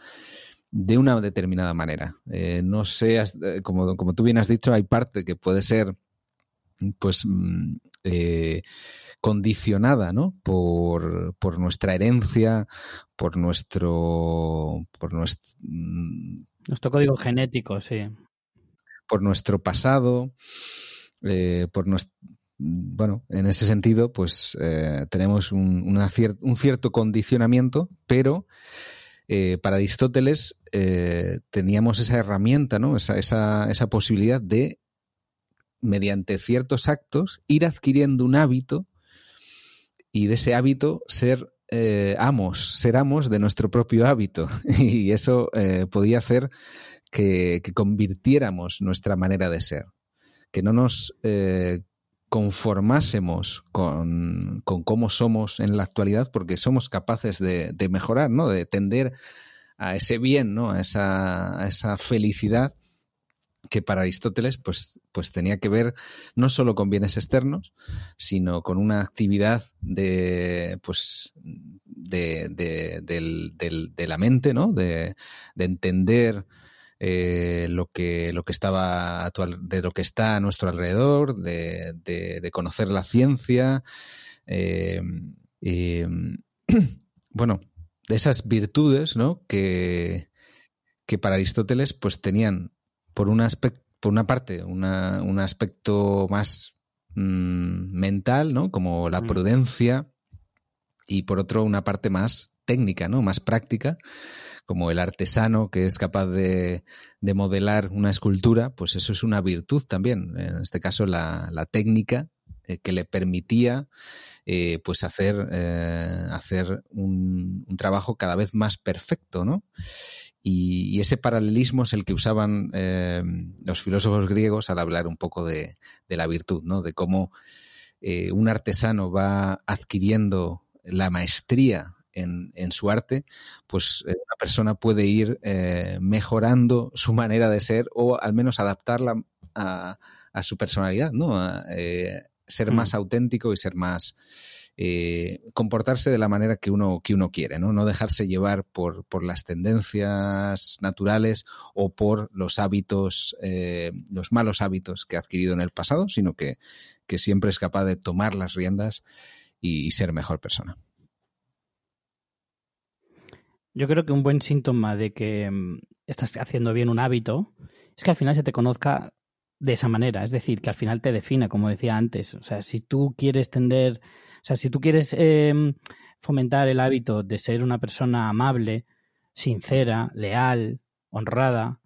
de una determinada manera. Eh, no sé, eh, como, como, tú bien has dicho, hay parte que puede ser pues mm, eh, condicionada ¿no? por, por, nuestra herencia, por nuestro, por nuestro, mm, nuestro código genético, sí. Por nuestro pasado, por nuestro, bueno, en ese sentido, pues tenemos un, cierto condicionamiento, pero eh, para Aristóteles eh, teníamos esa herramienta, ¿no? Esa, esa, posibilidad de, mediante ciertos actos, ir adquiriendo un hábito y de ese hábito ser eh, amos, ser amos de nuestro propio hábito. Y eso podía hacer que, que, convirtiéramos nuestra manera de ser, que no nos conformásemos con, cómo somos en la actualidad, porque somos capaces de, mejorar, ¿no? De tender a ese bien, ¿no? A esa, a esa felicidad que para Aristóteles pues, pues tenía que ver no solo con bienes externos, sino con una actividad de, pues, de, de, la mente, ¿no? de, entender eh, lo, que, lo que estaba de lo que está a nuestro alrededor, de, conocer la ciencia. Eh, bueno, de esas virtudes ¿no? que, que para Aristóteles pues tenían por, un aspecto, por una parte una, un aspecto más mm, mental, ¿no? como la prudencia, y por otro una parte más técnica, ¿no? más práctica, como el artesano que es capaz de, de modelar una escultura, pues eso es una virtud también. En este caso, la, la técnica eh, que le permitía eh, pues hacer, eh, hacer un, trabajo cada vez más perfecto, ¿no? Y, ese paralelismo es el que usaban los filósofos griegos al hablar un poco de, la virtud, ¿no? De cómo un artesano va adquiriendo la maestría en, su arte, pues una persona puede ir mejorando su manera de ser o al menos adaptarla a, su personalidad, ¿no? ser más mm. auténtico y ser más eh, comportarse de la manera que uno, que uno quiere, ¿no? No dejarse llevar por, por las tendencias naturales o por los hábitos, eh, los malos hábitos que ha adquirido en el pasado, sino que, que siempre es capaz de tomar las riendas y, ser mejor persona. Yo creo que un buen síntoma de que mm, estás haciendo bien un hábito es que al final se te conozca de esa manera, es decir, que al final te define, como decía antes. O sea, si tú quieres tender, o sea, si tú quieres em, fomentar el hábito de ser una persona amable, sincera, leal, honrada,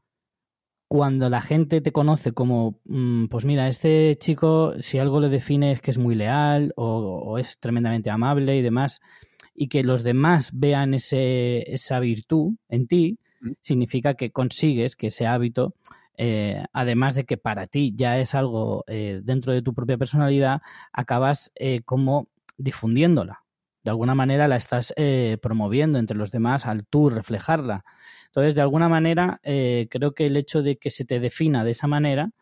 cuando la gente te conoce como, mm, pues mira, este chico, si algo le define es que es muy leal o, es tremendamente amable y demás, y que los demás vean ese, esa virtud en ti, significa que consigues que ese hábito eh, además de que para ti ya es algo eh, dentro de tu propia personalidad, acabas eh, como difundiéndola. De alguna manera la estás promoviendo entre los demás al tú reflejarla. Entonces, de alguna manera, creo que el hecho de que se te defina de esa manera,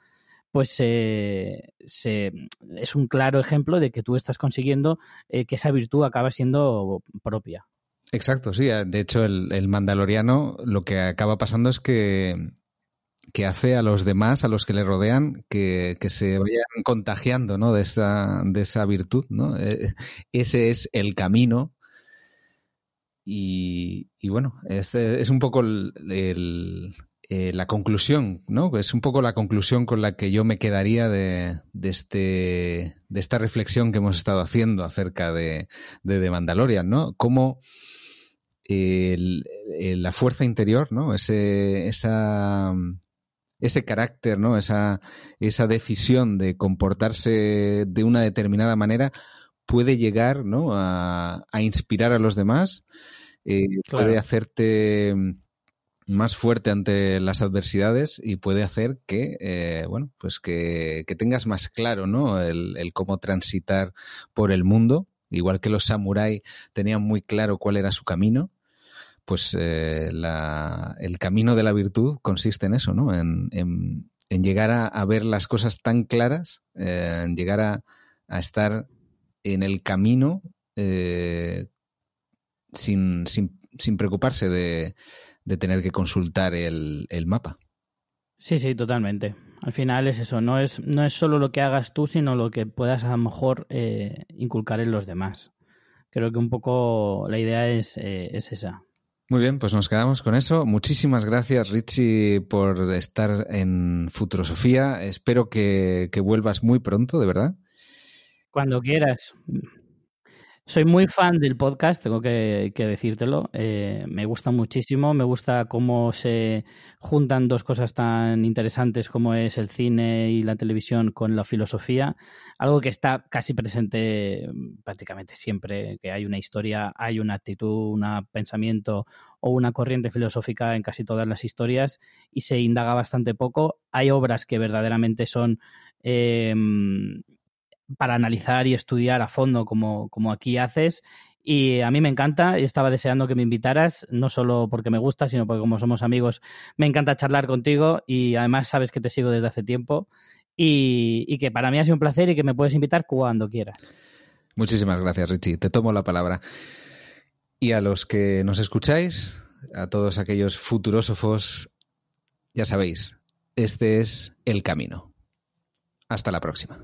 pues es un claro ejemplo de que tú estás consiguiendo que esa virtud acaba siendo propia. Exacto, sí. De hecho, el, mandaloriano lo que acaba pasando es que que hace a los demás, a los que le rodean, que, se vayan contagiando ¿no? de, esa, de esa virtud. ¿no? Eh, ese es el camino. Y, bueno, este es un poco el, eh, la conclusión, ¿no? Es un poco la conclusión con la que yo me quedaría de, de, este, de esta reflexión que hemos estado haciendo acerca de, de, de Mandalorian, ¿no? Cómo la fuerza interior, ¿no? Ese, esa, ese carácter, ¿no? Esa, esa decisión de comportarse de una determinada manera puede llegar, ¿no? A, inspirar a los demás, eh, puede hacerte más fuerte ante las adversidades y puede hacer que, eh, bueno, pues que, tengas más claro, ¿no? El, cómo transitar por el mundo. Igual que los samuráis tenían muy claro cuál era su camino, pues eh, el camino de la virtud consiste en eso, ¿no? En, llegar a, ver las cosas tan claras, eh, en llegar a, estar en el camino eh, sin, preocuparse de, tener que consultar el, mapa. Sí, sí, totalmente. Al final es eso, no es, no es solo lo que hagas tú, sino lo que puedas a lo mejor inculcar en los demás. Creo que un poco la idea es, es esa. Muy bien, pues nos quedamos con eso. Muchísimas gracias, Richie, por estar en Futurosofía. Espero que, que vuelvas muy pronto, de verdad. Cuando quieras. Soy muy fan del podcast, tengo que, decírtelo. Eh, me gusta muchísimo, me gusta cómo se juntan dos cosas tan interesantes como es el cine y la televisión con la filosofía, algo que está casi presente mm, prácticamente siempre, que hay una historia, hay una actitud, un pensamiento o una corriente filosófica en casi todas las historias y se indaga bastante poco. Hay obras que verdaderamente son... Eh, para analizar y estudiar a fondo como, como aquí haces y a mí me encanta y estaba deseando que me invitaras, no solo porque me gusta, sino porque como somos amigos me encanta charlar contigo y además sabes que te sigo desde hace tiempo y, que para mí ha sido un placer y que me puedes invitar cuando quieras. Muchísimas gracias, Richie. Te tomo la palabra. Y a los que nos escucháis, a todos aquellos futurósofos, ya sabéis, este es el camino. Hasta la próxima.